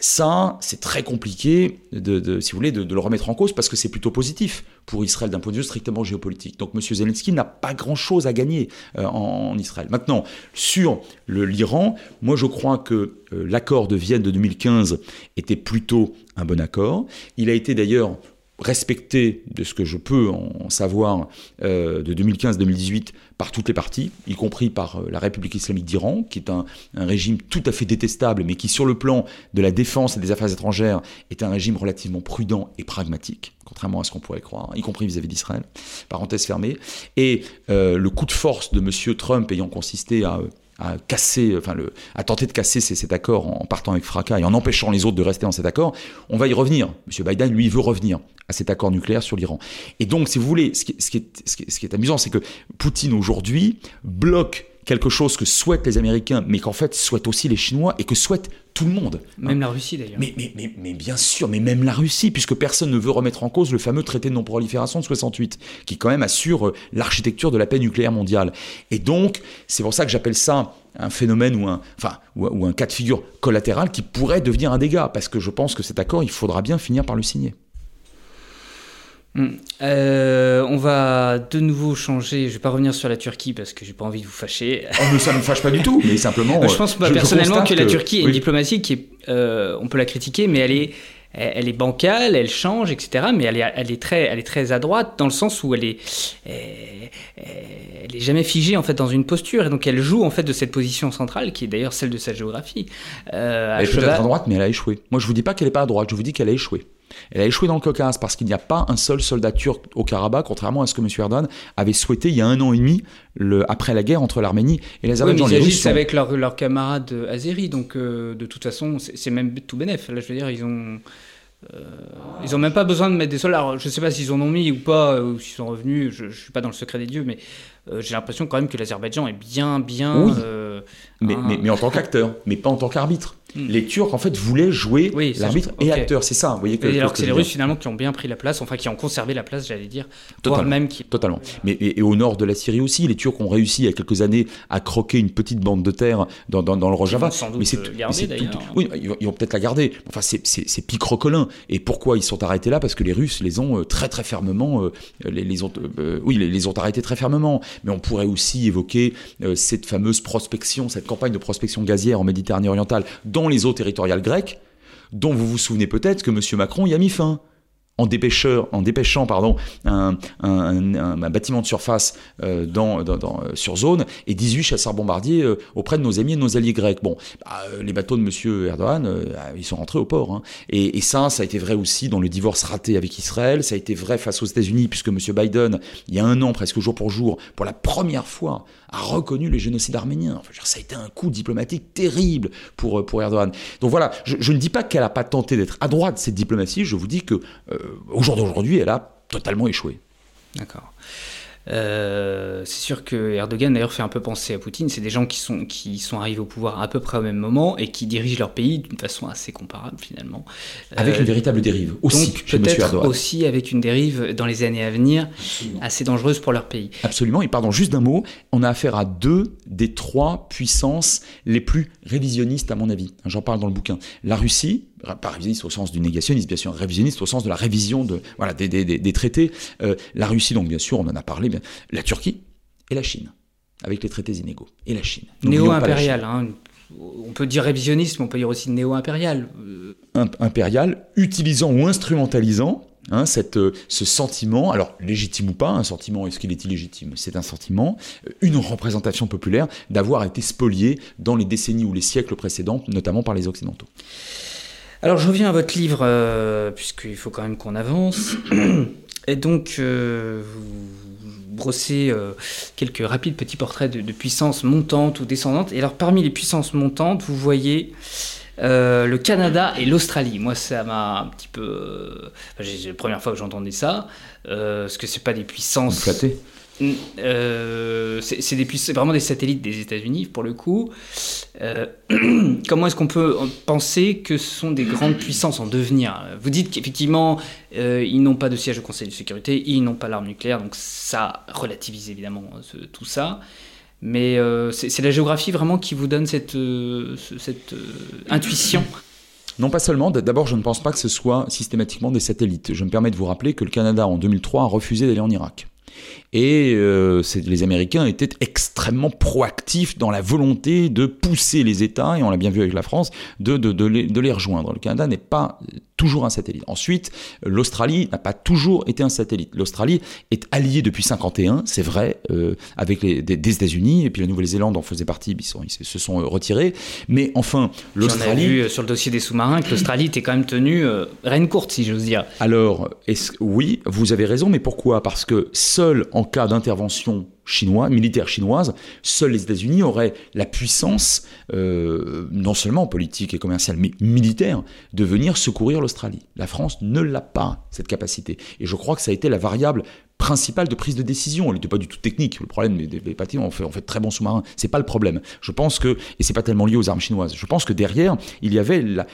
Speaker 3: Ça, c'est très compliqué, si vous voulez, de, le remettre en cause parce que c'est plutôt positif pour Israël d'un point de vue strictement géopolitique. Donc M. Zelensky n'a pas grand-chose à gagner euh, en, Israël. Maintenant, sur l'Iran, moi je crois que euh, l'accord de Vienne de 2015 était plutôt un bon accord. Il a été d'ailleurs respecté de ce que je peux en savoir euh, de 2015-2018 par toutes les parties, y compris par euh, la République islamique d'Iran, qui est un, régime tout à fait détestable, mais qui sur le plan de la défense et des affaires étrangères est un régime relativement prudent et pragmatique, contrairement à ce qu'on pourrait croire, y compris vis-à-vis d'Israël. Parenthèse fermée. Et euh, le coup de force de M. Trump ayant consisté à à casser, enfin le, à tenter de casser cet accord en partant avec fracas et en empêchant les autres de rester dans cet accord, on va y revenir. M. Biden, lui, veut revenir à cet accord nucléaire sur l'Iran. Et donc, si vous voulez, ce qui, ce qui, est, ce qui est, amusant, c'est que Poutine aujourd'hui bloque quelque chose que souhaitent les Américains, mais qu'en fait souhaitent aussi les Chinois et que souhaite tout le monde.
Speaker 2: Même la Russie d'ailleurs.
Speaker 3: Mais, mais, mais, mais, bien sûr, mais même la Russie, puisque personne ne veut remettre en cause le fameux traité de non-prolifération de 68, qui quand même assure euh, l'architecture de la paix nucléaire mondiale. Et donc, c'est pour ça que j'appelle ça un phénomène ou un, enfin, ou un cas de figure collatéral qui pourrait devenir un dégât, parce que je pense que cet accord, il faudra bien finir par le signer.
Speaker 2: Hmm. Euh, on va de nouveau changer. Je vais pas revenir sur la Turquie parce que j'ai pas envie de vous fâcher.
Speaker 3: Oh, mais ça ne me fâche pas du tout. Mais simplement.
Speaker 2: je pense personnellement que, la Turquie est une diplomatie qui est, euh, on peut la critiquer, mais elle est, elle est bancale, elle change, etc. Mais elle est, elle est très, elle est très à droite dans le sens où elle est, elle est jamais figée en fait dans une posture et donc elle joue en fait de cette position centrale qui est d'ailleurs celle de sa géographie.
Speaker 3: Euh, elle est peut-être à droite, mais elle a échoué. Moi, je vous dis pas qu'elle est pas à droite, je vous dis qu'elle a échoué. Elle a échoué dans le Caucase parce qu'il n'y a pas un seul soldat turc au Karabakh, contrairement à ce que M. Erdogan avait souhaité il y a un an et demi, le, après la guerre entre l'Arménie et l'Azerbaïdjan.
Speaker 2: Oui, ils agissent avec leurs camarades azéris, donc euh, de toute façon, c'est même tout bénef. Là, je veux dire, ils ont. Euh, ils n'ont même pas besoin de mettre des soldats. je ne sais pas s'ils en ont mis ou pas, ou s'ils sont revenus. Je ne suis pas dans le secret des dieux, mais euh, j'ai l'impression quand même que l'Azerbaïdjan est bien, bien.
Speaker 3: mais, mais, mais, en tant qu'acteur, mais pas en tant qu'arbitre. Hmm. Les Turcs, en fait, voulaient jouer l'arbitre et acteur. C'est ça, vous voyez que.
Speaker 2: alors que c'est les Russes, finalement, qui ont bien pris la place, enfin, qui ont conservé la place, j'allais dire. Totalement. Même qui...
Speaker 3: Totalement. Mais, et, au nord de la Syrie aussi, les Turcs ont réussi, il y a quelques années, à croquer une petite bande de terre dans, dans, le Rojava.
Speaker 2: Ils vont sans doute mais c'est garder, d'ailleurs.
Speaker 3: Oui, ils vont, peut-être la garder. Enfin, c'est picrocolin. Et pourquoi ils sont arrêtés là? Parce que les Russes les ont euh, très, très fermement. Euh, les, ont, euh, oui, les, les, ont arrêtés très fermement. Mais on pourrait aussi évoquer cette fameuse prospection, cette campagne de prospection gazière en Méditerranée orientale dans les eaux territoriales grec, dont vous vous souvenez peut-être que M. Macron y a mis fin en, dépêcheur, en dépêchant pardon, un, bâtiment de surface euh, dans, euh, sur zone et 18 chasseurs bombardiers euh, auprès de nos amis et de nos alliés grecs. Bon, bah, les bateaux de M. Erdogan, ils sont rentrés au port. Hein. Et, ça, ça a été vrai aussi dans le divorce raté avec Israël, ça a été vrai face aux États-Unis, puisque M. Biden, il y a un an, presque jour pour jour, pour la première fois, a reconnu le génocide arménien. Ça a été un coup diplomatique terrible pour, pour Erdogan. Donc voilà, je, ne dis pas qu'elle n'a pas tenté d'être à droite, cette diplomatie, je vous dis que au jour d'aujourd'hui, elle a totalement échoué.
Speaker 2: D'accord. Euh, c'est sûr que Erdogan d'ailleurs fait un peu penser à Poutine. C'est des gens qui sont, qui sont arrivés au pouvoir à peu près au même moment et qui dirigent leur pays d'une façon assez comparable finalement.
Speaker 3: Avec une euh, véritable dérive aussi.
Speaker 2: Peut-être aussi avec une dérive dans les années à venir assez dangereuse pour leur pays.
Speaker 3: Absolument. Et pardon, juste d'un mot, on a affaire à deux des trois puissances les plus révisionnistes à mon avis. J'en parle dans le bouquin. La Russie, pas révisionniste au sens du négationnisme, bien sûr, révisionniste au sens de la révision de, voilà, des, des, des, traités. Euh, la Russie, donc bien sûr, on en a parlé, bien, la Turquie et la Chine, avec les traités inégaux. Et la Chine.
Speaker 2: Néo-impérial, hein, on peut dire révisionniste, mais on peut dire aussi néo-impérial.
Speaker 3: Impérial, utilisant ou instrumentalisant Hein, cette, euh, ce sentiment, alors légitime ou pas, un sentiment, est-ce qu'il est illégitime? C'est un sentiment, euh, une représentation populaire d'avoir été spolié dans les décennies ou les siècles précédents, notamment par les Occidentaux.
Speaker 2: Alors je reviens à votre livre, euh, puisqu'il faut quand même qu'on avance. (coughs) Et donc, vous brossez quelques rapides petits portraits de, de puissances montantes ou descendantes. Et alors, parmi les puissances montantes, vous voyez euh, le Canada et l'Australie. Moi, ça m'a un petit peu. c'est la première fois que j'entendais ça. Euh, parce que c'est pas des puissances. Euh, c'est vraiment des satellites des États-Unis pour le coup. Euh, (clears throat) comment est-ce qu'on peut penser que ce sont des grandes puissances en devenir? Vous dites qu'effectivement, ils n'ont pas de siège au Conseil de sécurité, ils n'ont pas l'arme nucléaire, donc ça relativise évidemment tout ça. Mais euh, c'est la géographie vraiment qui vous donne cette, euh, cette euh, intuition?
Speaker 3: Non, pas seulement. D'abord, je ne pense pas que ce soit systématiquement des satellites. Je me permets de vous rappeler que le Canada, en 2003, a refusé d'aller en Irak. Et euh, les Américains étaient extrêmement proactifs dans la volonté de pousser les États, et on l'a bien vu avec la France, de, les, rejoindre. Le Canada n'est pas toujours un satellite. Ensuite, l'Australie n'a pas toujours été un satellite. L'Australie est alliée depuis 51, c'est vrai, euh, avec les, des, États-Unis, et puis la Nouvelle-Zélande en faisait partie, ils, sont, ils, se sont euh, retirés. Mais enfin, l'Australie...
Speaker 2: On a vu euh, sur le dossier des sous-marins que l'Australie était quand même tenue euh, reine courte, si j'ose dire.
Speaker 3: Alors, oui, vous avez raison, mais pourquoi? Parce que seul en cas d'intervention militaire chinoise, seuls les États-Unis auraient la puissance, euh, non seulement politique et commerciale, mais militaire, de venir secourir l'Australie. La France ne l'a pas, cette capacité. Et je crois que ça a été la variable principale de prise de décision. Elle n'était pas du tout technique. Le problème des, des on fait, on fait très bons sous-marins. C'est pas le problème. Je pense que, et c'est pas tellement lié aux armes chinoises, je pense que derrière, il y avait la,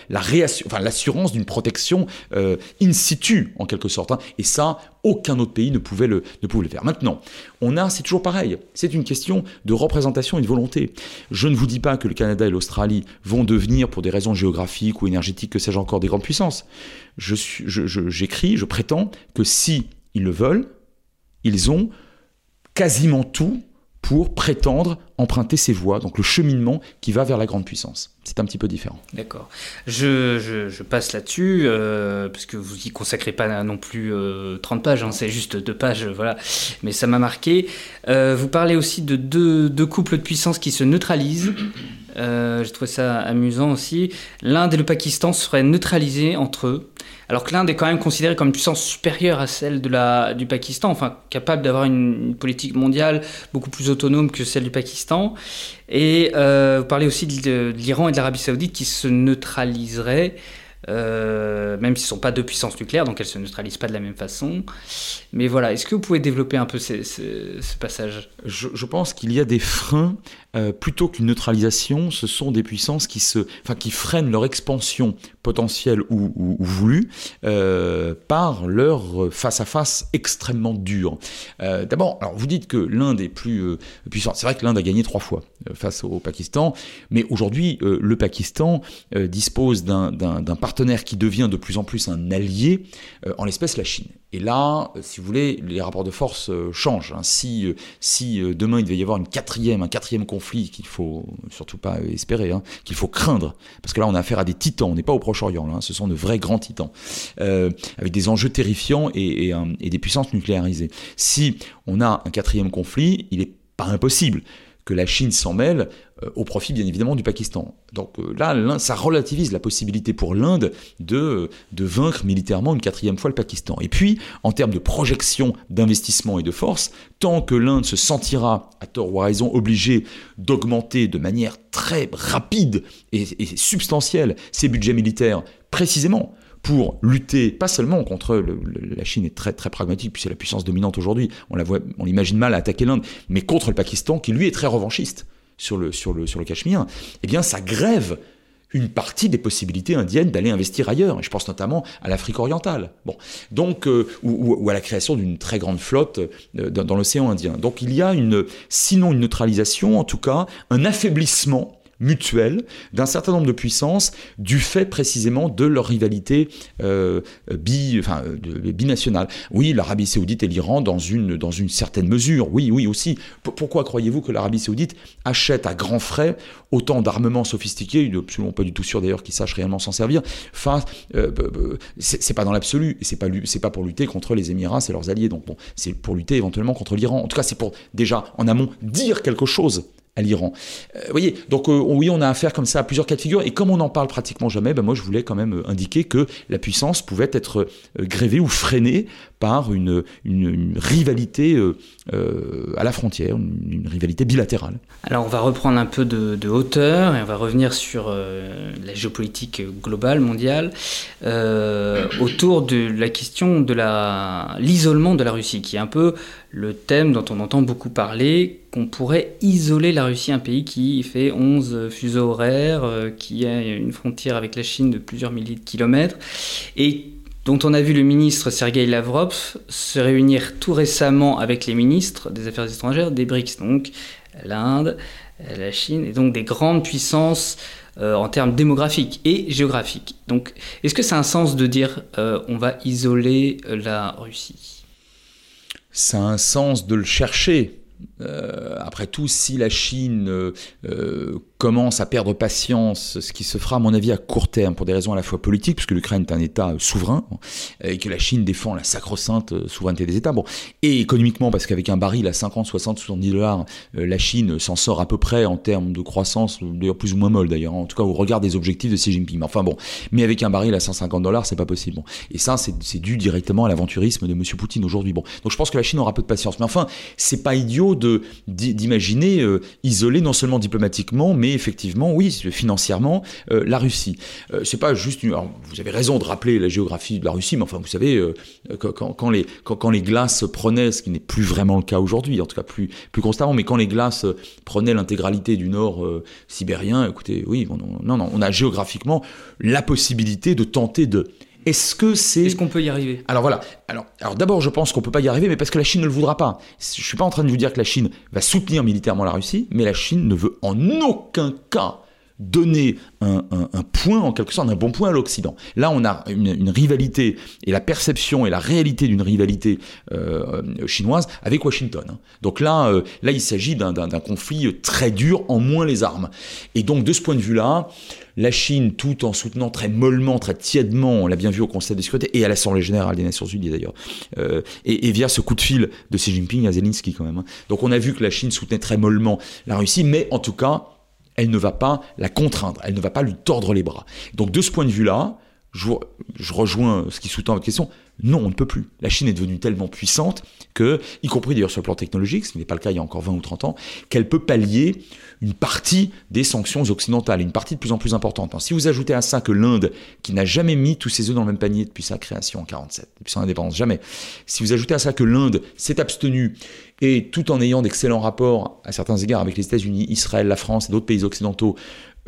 Speaker 3: enfin, l'assurance d'une protection euh, in situ, en quelque sorte. Hein. Et ça, aucun autre pays ne pouvait le, ne pouvait le faire. Maintenant, on a, c'est toujours pareil. C'est une question de représentation et de volonté. Je ne vous dis pas que le Canada et l'Australie vont devenir, pour des raisons géographiques ou énergétiques, que sais-je encore, des grandes puissances. Je j'écris, je, je prétends que si ils le veulent, ils ont quasiment tout pour prétendre emprunter ces voies, donc le cheminement qui va vers la grande puissance. C'est un petit peu différent.
Speaker 2: D'accord. Je, passe là-dessus, euh, parce que vous y consacrez pas non plus 30 euh, pages, hein, c'est juste deux pages, voilà. Mais ça m'a marqué. Euh, vous parlez aussi de deux, couples de puissance qui se neutralisent. J'ai trouvé ça amusant aussi. L'Inde et le Pakistan seraient neutralisés entre eux alors que l'Inde est quand même considérée comme une puissance supérieure à celle de la, du Pakistan, enfin capable d'avoir une, politique mondiale beaucoup plus autonome que celle du Pakistan. Et euh, vous parlez aussi de, l'Iran et de l'Arabie saoudite qui se neutraliseraient. Euh, même s'ils ne sont pas deux puissances nucléaires, donc elles ne se neutralisent pas de la même façon. Mais voilà, est-ce que vous pouvez développer un peu ce, passage?
Speaker 3: Je, pense qu'il y a des freins euh, plutôt qu'une neutralisation, ce sont des puissances qui, se, enfin, qui freinent leur expansion potentielle ou, voulue euh, par leur face-à-face extrêmement dur. Euh, d'abord, alors vous dites que l'Inde est plus puissante. C'est vrai que l'Inde a gagné trois fois face au Pakistan, mais aujourd'hui, le Pakistan dispose d'un partenaire qui devient de plus en plus un allié, en l'espèce la Chine. Et là, si vous voulez, les rapports de force changent. Hein. Si, si demain il devait y avoir une quatrième, un quatrième conflit, qu'il faut surtout pas espérer, hein, qu'il faut craindre, parce que là on a affaire à des titans, on n'est pas au Proche-Orient, hein, ce sont de vrais grands titans, euh, avec des enjeux terrifiants et, et des puissances nucléarisées. Si on a un quatrième conflit, il n'est pas impossible que la Chine s'en mêle euh, au profit bien évidemment du Pakistan. Donc euh, là, ça relativise la possibilité pour l'Inde de, de vaincre militairement une quatrième fois le Pakistan. Et puis, en termes de projection d'investissement et de force, tant que l'Inde se sentira, à tort ou à raison, obligée d'augmenter de manière très rapide et substantielle ses budgets militaires, précisément pour lutter, pas seulement contre la Chine est très très pragmatique, puis c'est la puissance dominante aujourd'hui, on la voit, on l'imagine mal à attaquer l'Inde, mais contre le Pakistan, qui lui est très revanchiste sur le, sur le, sur le Cachemire, eh bien ça grève une partie des possibilités indiennes d'aller investir ailleurs. Je pense notamment à l'Afrique orientale. Bon, donc euh, ou, ou, à la création d'une très grande flotte euh, dans, dans l'océan Indien. Donc il y a une, sinon une neutralisation, en tout cas un affaiblissement mutuelle d'un certain nombre de puissances du fait précisément de leur rivalité euh, bi, enfin, binationale. Oui, l'Arabie saoudite et l'Iran dans une, dans une certaine mesure, oui, oui aussi. pourquoi croyez-vous que l'Arabie saoudite achète à grands frais autant d'armements sophistiqués, il n'est absolument pas du tout sûr d'ailleurs qu'ils sachent réellement s'en servir, enfin, euh, c'est pas dans l'absolu, c'est pas, pas pour lutter contre les Émirats et leurs alliés, donc bon, c'est pour lutter éventuellement contre l'Iran. En tout cas, c'est pour déjà, en amont, dire quelque chose à l'Iran. Euh, vous voyez, donc euh, oui, on a affaire comme ça à plusieurs cas de figure, et comme on n'en parle pratiquement jamais, ben moi je voulais quand même euh, indiquer que la puissance pouvait être grévée ou freinée par une, une, rivalité euh, euh, à la frontière, une, rivalité bilatérale.
Speaker 2: Alors on va reprendre un peu de, hauteur et on va revenir sur la géopolitique globale, mondiale, autour de la question de l'isolement de la Russie, qui est un peu le thème dont on entend beaucoup parler, qu'on pourrait isoler la Russie, un pays qui fait 11 fuseaux horaires, qui a une frontière avec la Chine de plusieurs milliers de kilomètres, et dont on a vu le ministre Sergei Lavrov se réunir tout récemment avec les ministres des Affaires étrangères des BRICS, donc l'Inde, la Chine, et donc des grandes puissances euh, en termes démographiques et géographiques. Donc, est-ce que c'est un sens de dire euh, on va isoler la Russie?
Speaker 3: Ça a un sens de le chercher. Euh, après tout, si la Chine commence à perdre patience, ce qui se fera à mon avis à court terme pour des raisons à la fois politiques, puisque l'Ukraine est un État euh, souverain, et que la Chine défend la sacro-sainte euh, souveraineté des États. Bon, et économiquement, parce qu'avec un baril à 50, 60, 70 dollars, euh, la Chine s'en sort à peu près en termes de croissance, d'ailleurs plus ou moins molle d'ailleurs, en tout cas au regard des objectifs de Xi Jinping. Enfin bon, mais avec un baril à 150 dollars, c'est pas possible. Bon. Et ça, c'est dû directement à l'aventurisme de M. Poutine aujourd'hui. Bon, donc je pense que la Chine aura peu de patience. Mais enfin, c'est pas idiot d'imaginer isoler non seulement diplomatiquement, mais effectivement, oui, financièrement, euh, la Russie. Euh, c'est pas juste. Vous avez raison de rappeler la géographie de la Russie, mais enfin, vous savez, euh, quand, les, quand, les glaces prenaient, ce qui n'est plus vraiment le cas aujourd'hui, en tout cas plus, plus constamment, mais quand les glaces prenaient l'intégralité du nord sibérien, écoutez, oui, non, non, on a géographiquement la possibilité de tenter de est-ce que c'est.
Speaker 2: Est-ce qu'on peut y arriver?
Speaker 3: Alors voilà. Alors, alors d'abord, je pense qu'on peut pas y arriver, mais parce que la Chine ne le voudra pas. Je suis pas en train de vous dire que la Chine va soutenir militairement la Russie, mais la Chine ne veut en aucun cas donner un, point, en quelque sorte, un bon point à l'Occident. Là, on a une, rivalité, et la perception et la réalité d'une rivalité euh, chinoise avec Washington. Hein. Donc là, euh, là il s'agit d'un conflit très dur, en moins les armes. Et donc, de ce point de vue-là, la Chine, tout en soutenant très mollement, très tièdement, on l'a bien vu au Conseil de sécurité et à l'Assemblée générale des Nations Unies d'ailleurs, euh, et, via ce coup de fil de Xi Jinping à Zelensky quand même. Hein. Donc on a vu que la Chine soutenait très mollement la Russie, mais en tout cas, elle ne va pas la contraindre, elle ne va pas lui tordre les bras. Donc de ce point de vue-là, je, rejoins ce qui sous-tend votre question, non, on ne peut plus. La Chine est devenue tellement puissante que, y compris d'ailleurs sur le plan technologique, ce n'est pas le cas il y a encore 20 ou 30 ans, qu'elle peut pallier une partie des sanctions occidentales, une partie de plus en plus importante. si vous ajoutez à ça que l'Inde, qui n'a jamais mis tous ses œufs dans le même panier depuis sa création en 47, depuis son indépendance, jamais, si vous ajoutez à ça que l'Inde s'est abstenue et tout en ayant d'excellents rapports à certains égards avec les États-Unis, Israël, la France et d'autres pays occidentaux,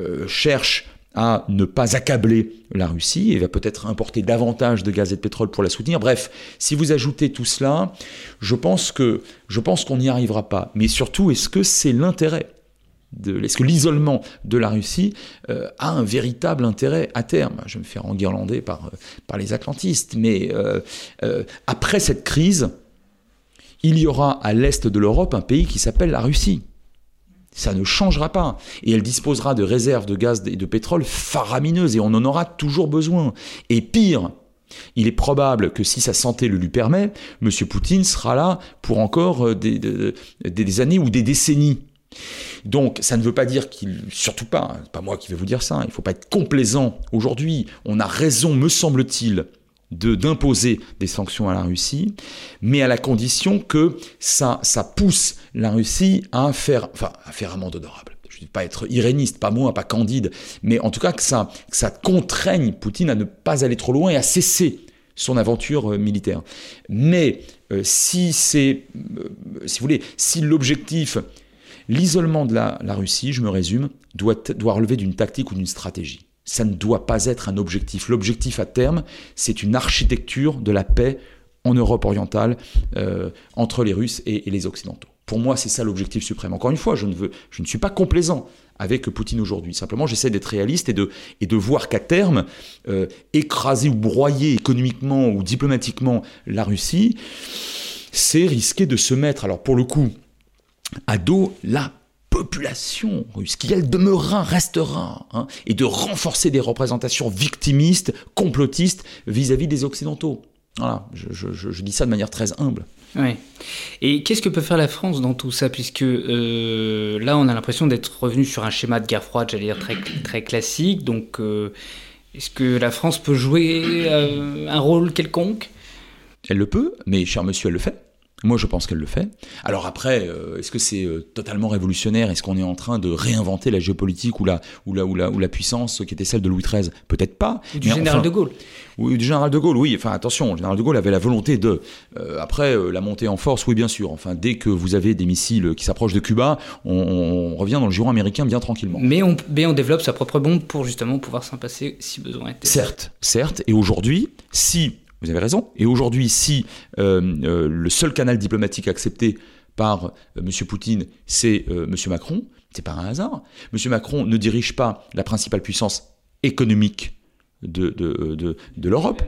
Speaker 3: euh, cherche à ne pas accabler la Russie et va peut-être importer davantage de gaz et de pétrole pour la soutenir. Bref, si vous ajoutez tout cela, je pense que je pense qu'on n'y arrivera pas. Mais surtout, est-ce que c'est l'intérêt est-ce que l'isolement de la Russie euh, a un véritable intérêt à terme? Je me fais enguirlander par, euh, par les atlantistes, mais après cette crise, il y aura à l'est de l'Europe un pays qui s'appelle la Russie. Ça ne changera pas. Et elle disposera de réserves de gaz et de pétrole faramineuses et on en aura toujours besoin. Et pire, il est probable que si sa santé le lui permet, M. Poutine sera là pour encore euh, des, années ou des décennies. Donc, ça ne veut pas dire qu'il, surtout pas, hein, pas moi qui vais vous dire ça, il ne faut pas être complaisant aujourd'hui. On a raison, me semble-t-il, d'imposer des sanctions à la Russie, mais à la condition que ça, ça pousse la Russie à faire, enfin, à faire amende honorable. Je ne dis pas être iréniste, pas moi, pas candide, mais en tout cas que ça, que ça contraigne Poutine à ne pas aller trop loin et à cesser son aventure euh, militaire. Mais euh, si c'est, euh, si vous voulez, si l'objectif, l'isolement de la, la, Russie, je me résume, doit, doit relever d'une tactique ou d'une stratégie ça ne doit pas être un objectif. L'objectif à terme, c'est une architecture de la paix en Europe orientale euh, entre les Russes et, les Occidentaux. Pour moi, c'est ça l'objectif suprême. Encore une fois, je ne, veux, je ne suis pas complaisant avec Poutine aujourd'hui. Simplement, j'essaie d'être réaliste et de, et de voir qu'à terme, euh, écraser ou broyer économiquement ou diplomatiquement la Russie, c'est risquer de se mettre, alors pour le coup, à dos la population russe, qui elle demeurera, restera, hein, et de renforcer des représentations victimistes, complotistes vis-à-vis des Occidentaux. Voilà, je, dis ça de manière très humble.
Speaker 2: Et qu'est-ce que peut faire la France dans tout ça Puisque euh, là, on a l'impression d'être revenu sur un schéma de guerre froide, j'allais dire très, très classique. Donc, euh, est-ce que la France peut jouer euh, un rôle quelconque?
Speaker 3: Elle le peut, mais cher monsieur, elle le fait. Moi, je pense qu'elle le fait. Alors après, euh, est-ce que c'est euh, totalement révolutionnaire? Est-ce qu'on est en train de réinventer la géopolitique ou la, ou la, ou la, ou la puissance qui était celle de Louis XIII Peut-être pas.
Speaker 2: Ou du général de Gaulle.
Speaker 3: Oui, du général de Gaulle, oui. Enfin, attention, le général de Gaulle avait la volonté de. Euh, après, la montée en force, oui, bien sûr. Enfin, dès que vous avez des missiles qui s'approchent de Cuba, on, revient dans le giron américain bien tranquillement.
Speaker 2: Mais on, mais on développe sa propre bombe pour justement pouvoir s'en passer si besoin était.
Speaker 3: Certes, certes. Et aujourd'hui, si vous avez raison. Et aujourd'hui, si euh, euh, le seul canal diplomatique accepté par euh, M. Poutine, c'est M. Macron, c'est pas un hasard. M. Macron ne dirige pas la principale puissance économique de, de, l'Europe,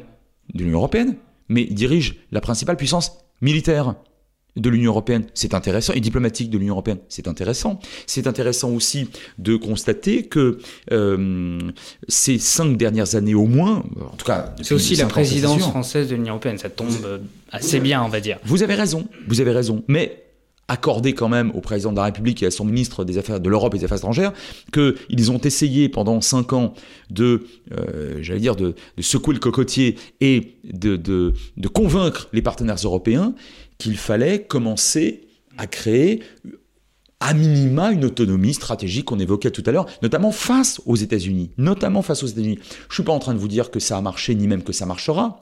Speaker 3: de l'Union européenne, mais dirige la principale puissance militaire de l'Union européenne, c'est intéressant, et diplomatique de l'Union européenne, c'est intéressant. C'est intéressant aussi de constater que euh, ces cinq dernières années au moins, en tout cas...
Speaker 2: C'est aussi la présidence française de l'Union européenne, ça tombe assez bien, on va dire.
Speaker 3: Vous avez raison, vous avez raison, mais accorder quand même au président de la République et à son ministre des Affaires de l'Europe et des Affaires étrangères qu'ils ont essayé pendant cinq ans de, euh, j'allais dire, de, secouer le cocotier et de, de, de convaincre les partenaires européens qu'il fallait commencer à créer à minima une autonomie stratégique qu'on évoquait tout à l'heure, notamment face aux États-Unis. Notamment face aux États-Unis. Je ne suis pas en train de vous dire que ça a marché, ni même que ça marchera,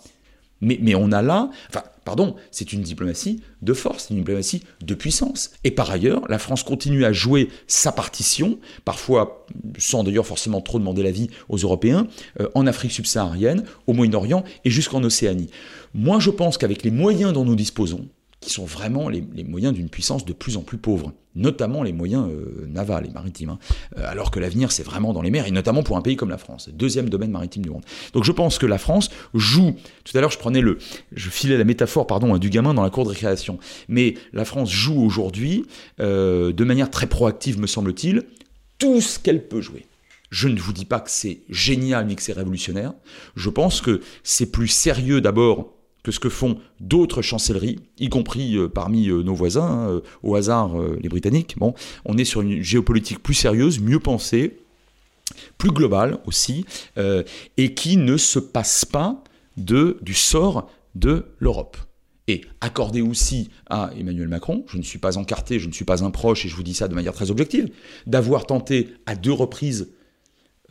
Speaker 3: mais, mais on a là, enfin, pardon, c'est une diplomatie de force, une diplomatie de puissance. Et par ailleurs, la France continue à jouer sa partition, parfois sans d'ailleurs forcément trop demander l'avis aux Européens, euh, en Afrique subsaharienne, au Moyen-Orient et jusqu'en Océanie. Moi, je pense qu'avec les moyens dont nous disposons, qui sont vraiment les, moyens d'une puissance de plus en plus pauvre, notamment les moyens euh, navals et maritimes, hein. euh, alors que l'avenir c'est vraiment dans les mers, et notamment pour un pays comme la France, deuxième domaine maritime du monde. Donc je pense que la France joue, tout à l'heure je prenais le, je filais la métaphore pardon, du gamin dans la cour de récréation, mais la France joue aujourd'hui, euh, de manière très proactive me semble-t-il, tout ce qu'elle peut jouer. Je ne vous dis pas que c'est génial ni que c'est révolutionnaire. Je pense que c'est plus sérieux d'abord que ce que font d'autres chancelleries, y compris euh, parmi euh, nos voisins, hein, euh, au hasard les Britanniques. Bon, on est sur une géopolitique plus sérieuse, mieux pensée, plus globale aussi, et qui ne se passe pas de, du sort de l'Europe. Et accorder aussi à Emmanuel Macron, je ne suis pas encarté, je ne suis pas un proche, et je vous dis ça de manière très objective, d'avoir tenté à deux reprises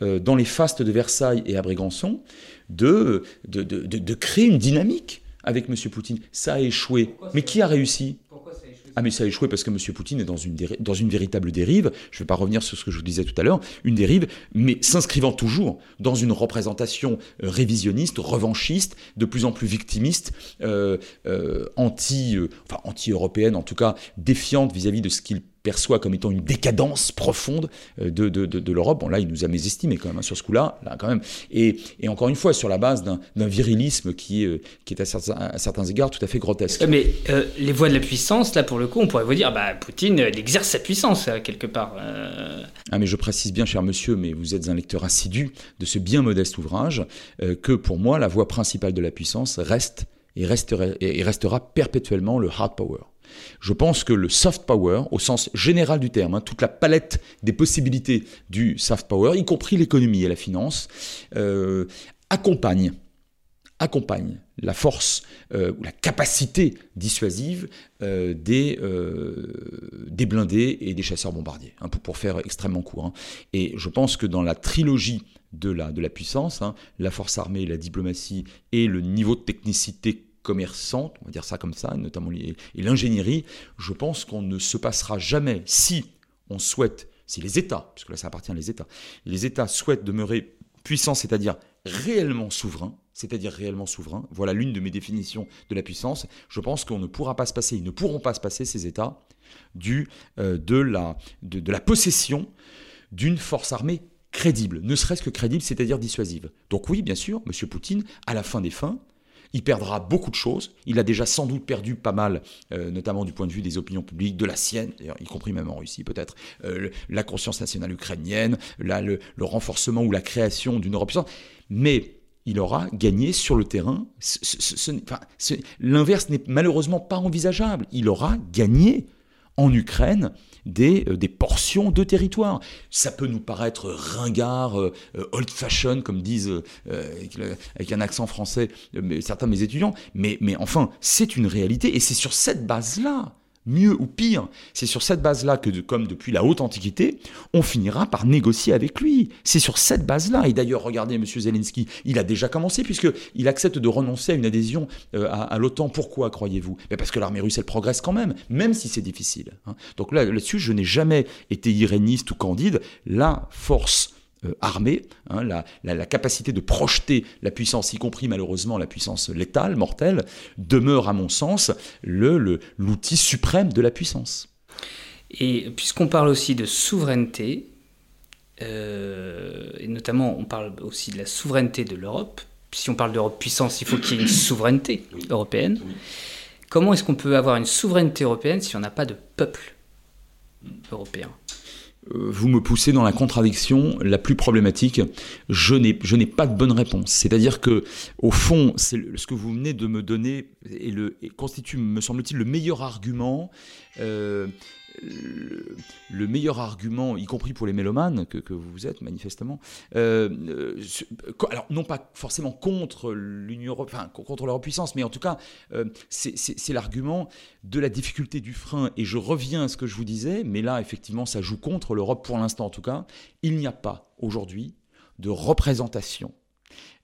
Speaker 3: dans les fastes de Versailles et à Brégançon de, de, de créer une dynamique avec M. Poutine. Ça a échoué. Mais qui a réussi? Ah mais ça a échoué parce que M. Poutine est dans une, dans une véritable dérive, je ne vais pas revenir sur ce que je vous disais tout à l'heure, une dérive, mais s'inscrivant toujours dans une représentation euh, révisionniste, revanchiste, de plus en plus victimiste, euh, euh, anti, enfin, anti-européenne, en tout cas défiante vis-à-vis -vis de ce qu'il perçoit comme étant une décadence profonde euh, de, de, de, l'Europe. Bon, là, il nous a mésestimés quand même hein, sur ce coup-là, là, quand même. Et, et, encore une fois, sur la base d'un virilisme qui, euh, qui est à certains, à certains, égards tout à fait grotesque.
Speaker 2: Mais euh, les voies de la puissance, là, pour le coup, on pourrait vous dire, bah, Poutine, il exerce sa puissance, quelque part.
Speaker 3: Ah, mais je précise bien, cher monsieur, mais vous êtes un lecteur assidu de ce bien modeste ouvrage, que pour moi, la voie principale de la puissance reste et restera, et restera perpétuellement le hard power. Je pense que le soft power, au sens général du terme, hein, toute la palette des possibilités du soft power, y compris l'économie et la finance, euh, accompagne accompagne la force euh, ou la capacité dissuasive euh, des, blindés et des chasseurs bombardiers, hein, pour, faire extrêmement court. Hein. Et je pense que dans la trilogie de la, de la puissance, la force armée, la diplomatie et le niveau de technicité commerçante, on va dire ça comme ça, notamment et l'ingénierie, je pense qu'on ne se passera jamais si on souhaite, si les États, puisque là ça appartient à les États, les États souhaitent demeurer puissants, c'est-à-dire réellement souverains, c'est-à-dire réellement souverains, voilà l'une de mes définitions de la puissance, je pense qu'on ne pourra pas se passer, ils ne pourront pas se passer, ces États, du, euh, de, la, de, de la possession d'une force armée crédible, ne serait-ce que crédible, c'est-à-dire dissuasive. Donc oui, bien sûr, M. Poutine, à la fin des fins, il perdra beaucoup de choses. Il a déjà sans doute perdu pas mal, euh, notamment du point de vue des opinions publiques, de la sienne, y compris même en Russie peut-être, euh, la conscience nationale ukrainienne, le, renforcement ou la création d'une Europe puissante. Mais il aura gagné sur le terrain. L'inverse n'est malheureusement pas envisageable. Il aura gagné en Ukraine des, euh, des, portions de territoire. Ça peut nous paraître ringard, euh, euh, old-fashioned, comme disent avec, un accent français certains de mes étudiants, mais, mais enfin, c'est une réalité et c'est sur cette base-là mieux ou pire. C'est sur cette base-là que, comme depuis la haute antiquité, on finira par négocier avec lui. C'est sur cette base-là. Et d'ailleurs, regardez, M. Zelensky, il a déjà commencé puisqu'il accepte de renoncer à une adhésion euh, à, l'OTAN. Pourquoi, croyez-vous? Parce que l'armée russe, elle progresse quand même, même si c'est difficile. Hein. Donc là, là-dessus, je n'ai jamais été iréniste ou candide. La force armée, hein, la, capacité de projeter la puissance, y compris malheureusement la puissance létale, mortelle, demeure à mon sens l'outil suprême de la puissance.
Speaker 2: Et puisqu'on parle aussi de souveraineté, euh, et notamment on parle aussi de la souveraineté de l'Europe, si on parle d'Europe puissance, il faut qu'il y ait une souveraineté européenne. Comment est-ce qu'on peut avoir une souveraineté européenne si on n'a pas de peuple européen?
Speaker 3: euh, vous me poussez dans la contradiction la plus problématique. Je n'ai, pas de bonne réponse. C'est-à-dire que, au fond, ce que vous venez de me donner et le, constitue, me semble-t-il, le meilleur argument euh, le, meilleur argument, y compris pour les mélomanes que, vous êtes manifestement, euh, euh, alors non pas forcément contre l'Union européenne, contre leur puissance, mais en tout cas, euh, c'est l'argument de la difficulté du frein. Et je reviens à ce que je vous disais, mais là, effectivement, ça joue contre l'Europe pour l'instant en tout cas. Il n'y a pas aujourd'hui de représentation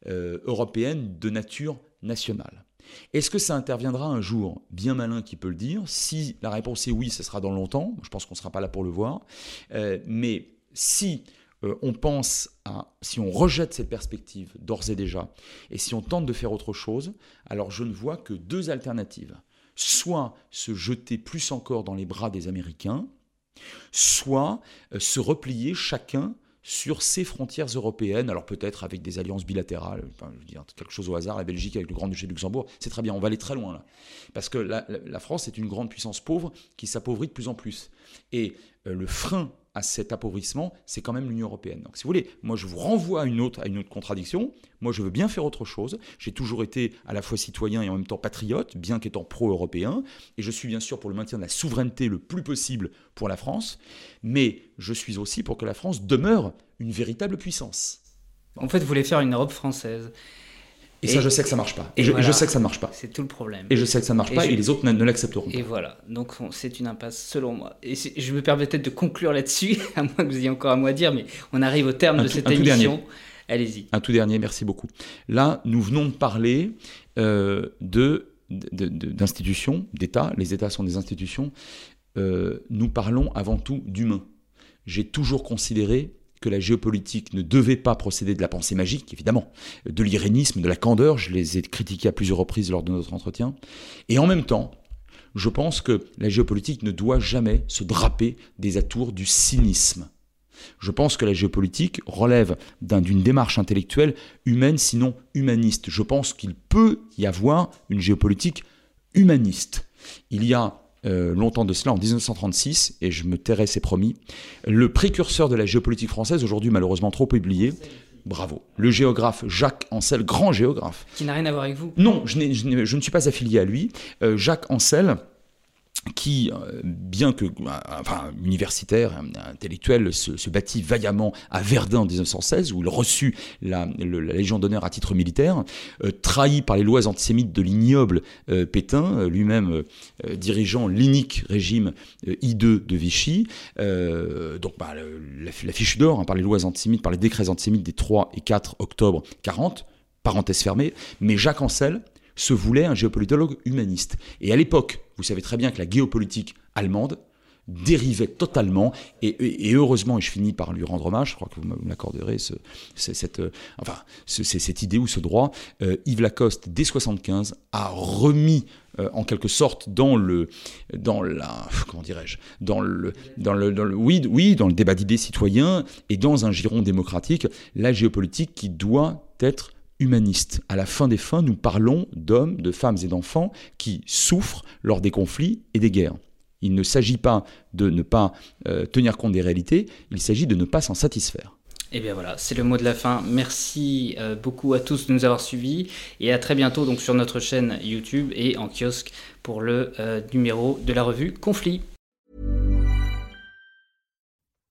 Speaker 3: européenne de nature nationale. Est-ce que ça interviendra un jour? Bien malin qui peut le dire. Si la réponse est oui, ce sera dans longtemps. Je pense qu'on ne sera pas là pour le voir. Euh, mais si euh, on pense à, si on rejette cette perspective d'ores et déjà, et si on tente de faire autre chose, alors je ne vois que deux alternatives. Soit se jeter plus encore dans les bras des Américains, soit euh, se replier chacun sur ces frontières européennes, alors peut-être avec des alliances bilatérales, je veux dire, quelque chose au hasard, la Belgique avec le Grand-Duché de Luxembourg, c'est très bien, on va aller très loin là. Parce que la, la France est une grande puissance pauvre qui s'appauvrit de plus en plus. Et euh, le frein à cet appauvrissement, c'est quand même l'Union européenne. Donc si vous voulez, moi je vous renvoie à une autre, à une autre contradiction. Moi je veux bien faire autre chose. J'ai toujours été à la fois citoyen et en même temps patriote, bien qu'étant pro-européen. Et je suis bien sûr pour le maintien de la souveraineté le plus possible pour la France. Mais je suis aussi pour que la France demeure une véritable puissance.
Speaker 2: En fait, vous voulez faire une Europe française.
Speaker 3: Et, ça, je sais que ça marche pas. Et, je, sais que ça ne marche pas.
Speaker 2: C'est tout le problème.
Speaker 3: Et je sais que ça ne marche pas et les autres ne, l'accepteront pas.
Speaker 2: Et voilà. Donc c'est une impasse selon moi. Et je me permets peut-être de conclure là-dessus, (laughs) à moins que vous ayez encore un mot à dire, mais on arrive au terme de cette émission. Allez-y.
Speaker 3: Un tout dernier, merci beaucoup. Là, nous venons de parler euh, de d'institutions, d'États. Les États sont des institutions. Euh, nous parlons avant tout d'humains. J'ai toujours considéré que la géopolitique ne devait pas procéder de la pensée magique, évidemment, de l'irénisme, de la candeur, je les ai critiqués à plusieurs reprises lors de notre entretien, et en même temps, je pense que la géopolitique ne doit jamais se draper des atours du cynisme. Je pense que la géopolitique relève d'une démarche intellectuelle humaine, sinon humaniste. Je pense qu'il peut y avoir une géopolitique humaniste. Il y a euh, longtemps de cela, en 1936, et je me tairai, c'est promis, le précurseur de la géopolitique française, aujourd'hui malheureusement trop oublié, bravo, le géographe Jacques Ancel, grand géographe.
Speaker 2: Qui n'a rien à voir avec vous
Speaker 3: Non, je, je, ne suis pas affilié à lui. Euh, Jacques Ancel, qui, euh, bien que enfin, universitaire, intellectuel, se, bâtit vaillamment à Verdun en 1916, où il reçut la, Légion d'honneur à titre militaire, euh, trahi par les lois antisémites de l'ignoble euh, Pétain, lui-même dirigeant l'inique régime I2 de Vichy, donc bah, la, fiche d'or hein, par les lois antisémites, par les décrets antisémites des 3 et 4 octobre 40, parenthèse fermée, mais Jacques Ancel, se voulait un géopolitologue humaniste. Et à l'époque, vous savez très bien que la géopolitique allemande dérivait totalement, et, heureusement, et je finis par lui rendre hommage, je crois que vous m'accorderez ce, cette, euh, cette idée ou ce droit, euh, Yves Lacoste, dès 75, a remis euh, en quelque sorte dans le dans la comment dirais-je dans le dans le, oui oui dans le débat d'idées citoyens et dans un giron démocratique la géopolitique qui doit être humaniste. À la fin des fins, nous parlons d'hommes, de femmes et d'enfants qui souffrent lors des conflits et des guerres. Il ne s'agit pas de ne pas euh, tenir compte des réalités, il s'agit de ne pas s'en satisfaire.
Speaker 2: Et eh bien voilà, c'est le mot de la fin. Merci euh, beaucoup à tous de nous avoir suivis et à très bientôt donc sur notre chaîne YouTube et en kiosque pour le euh, numéro de la revue Conflit.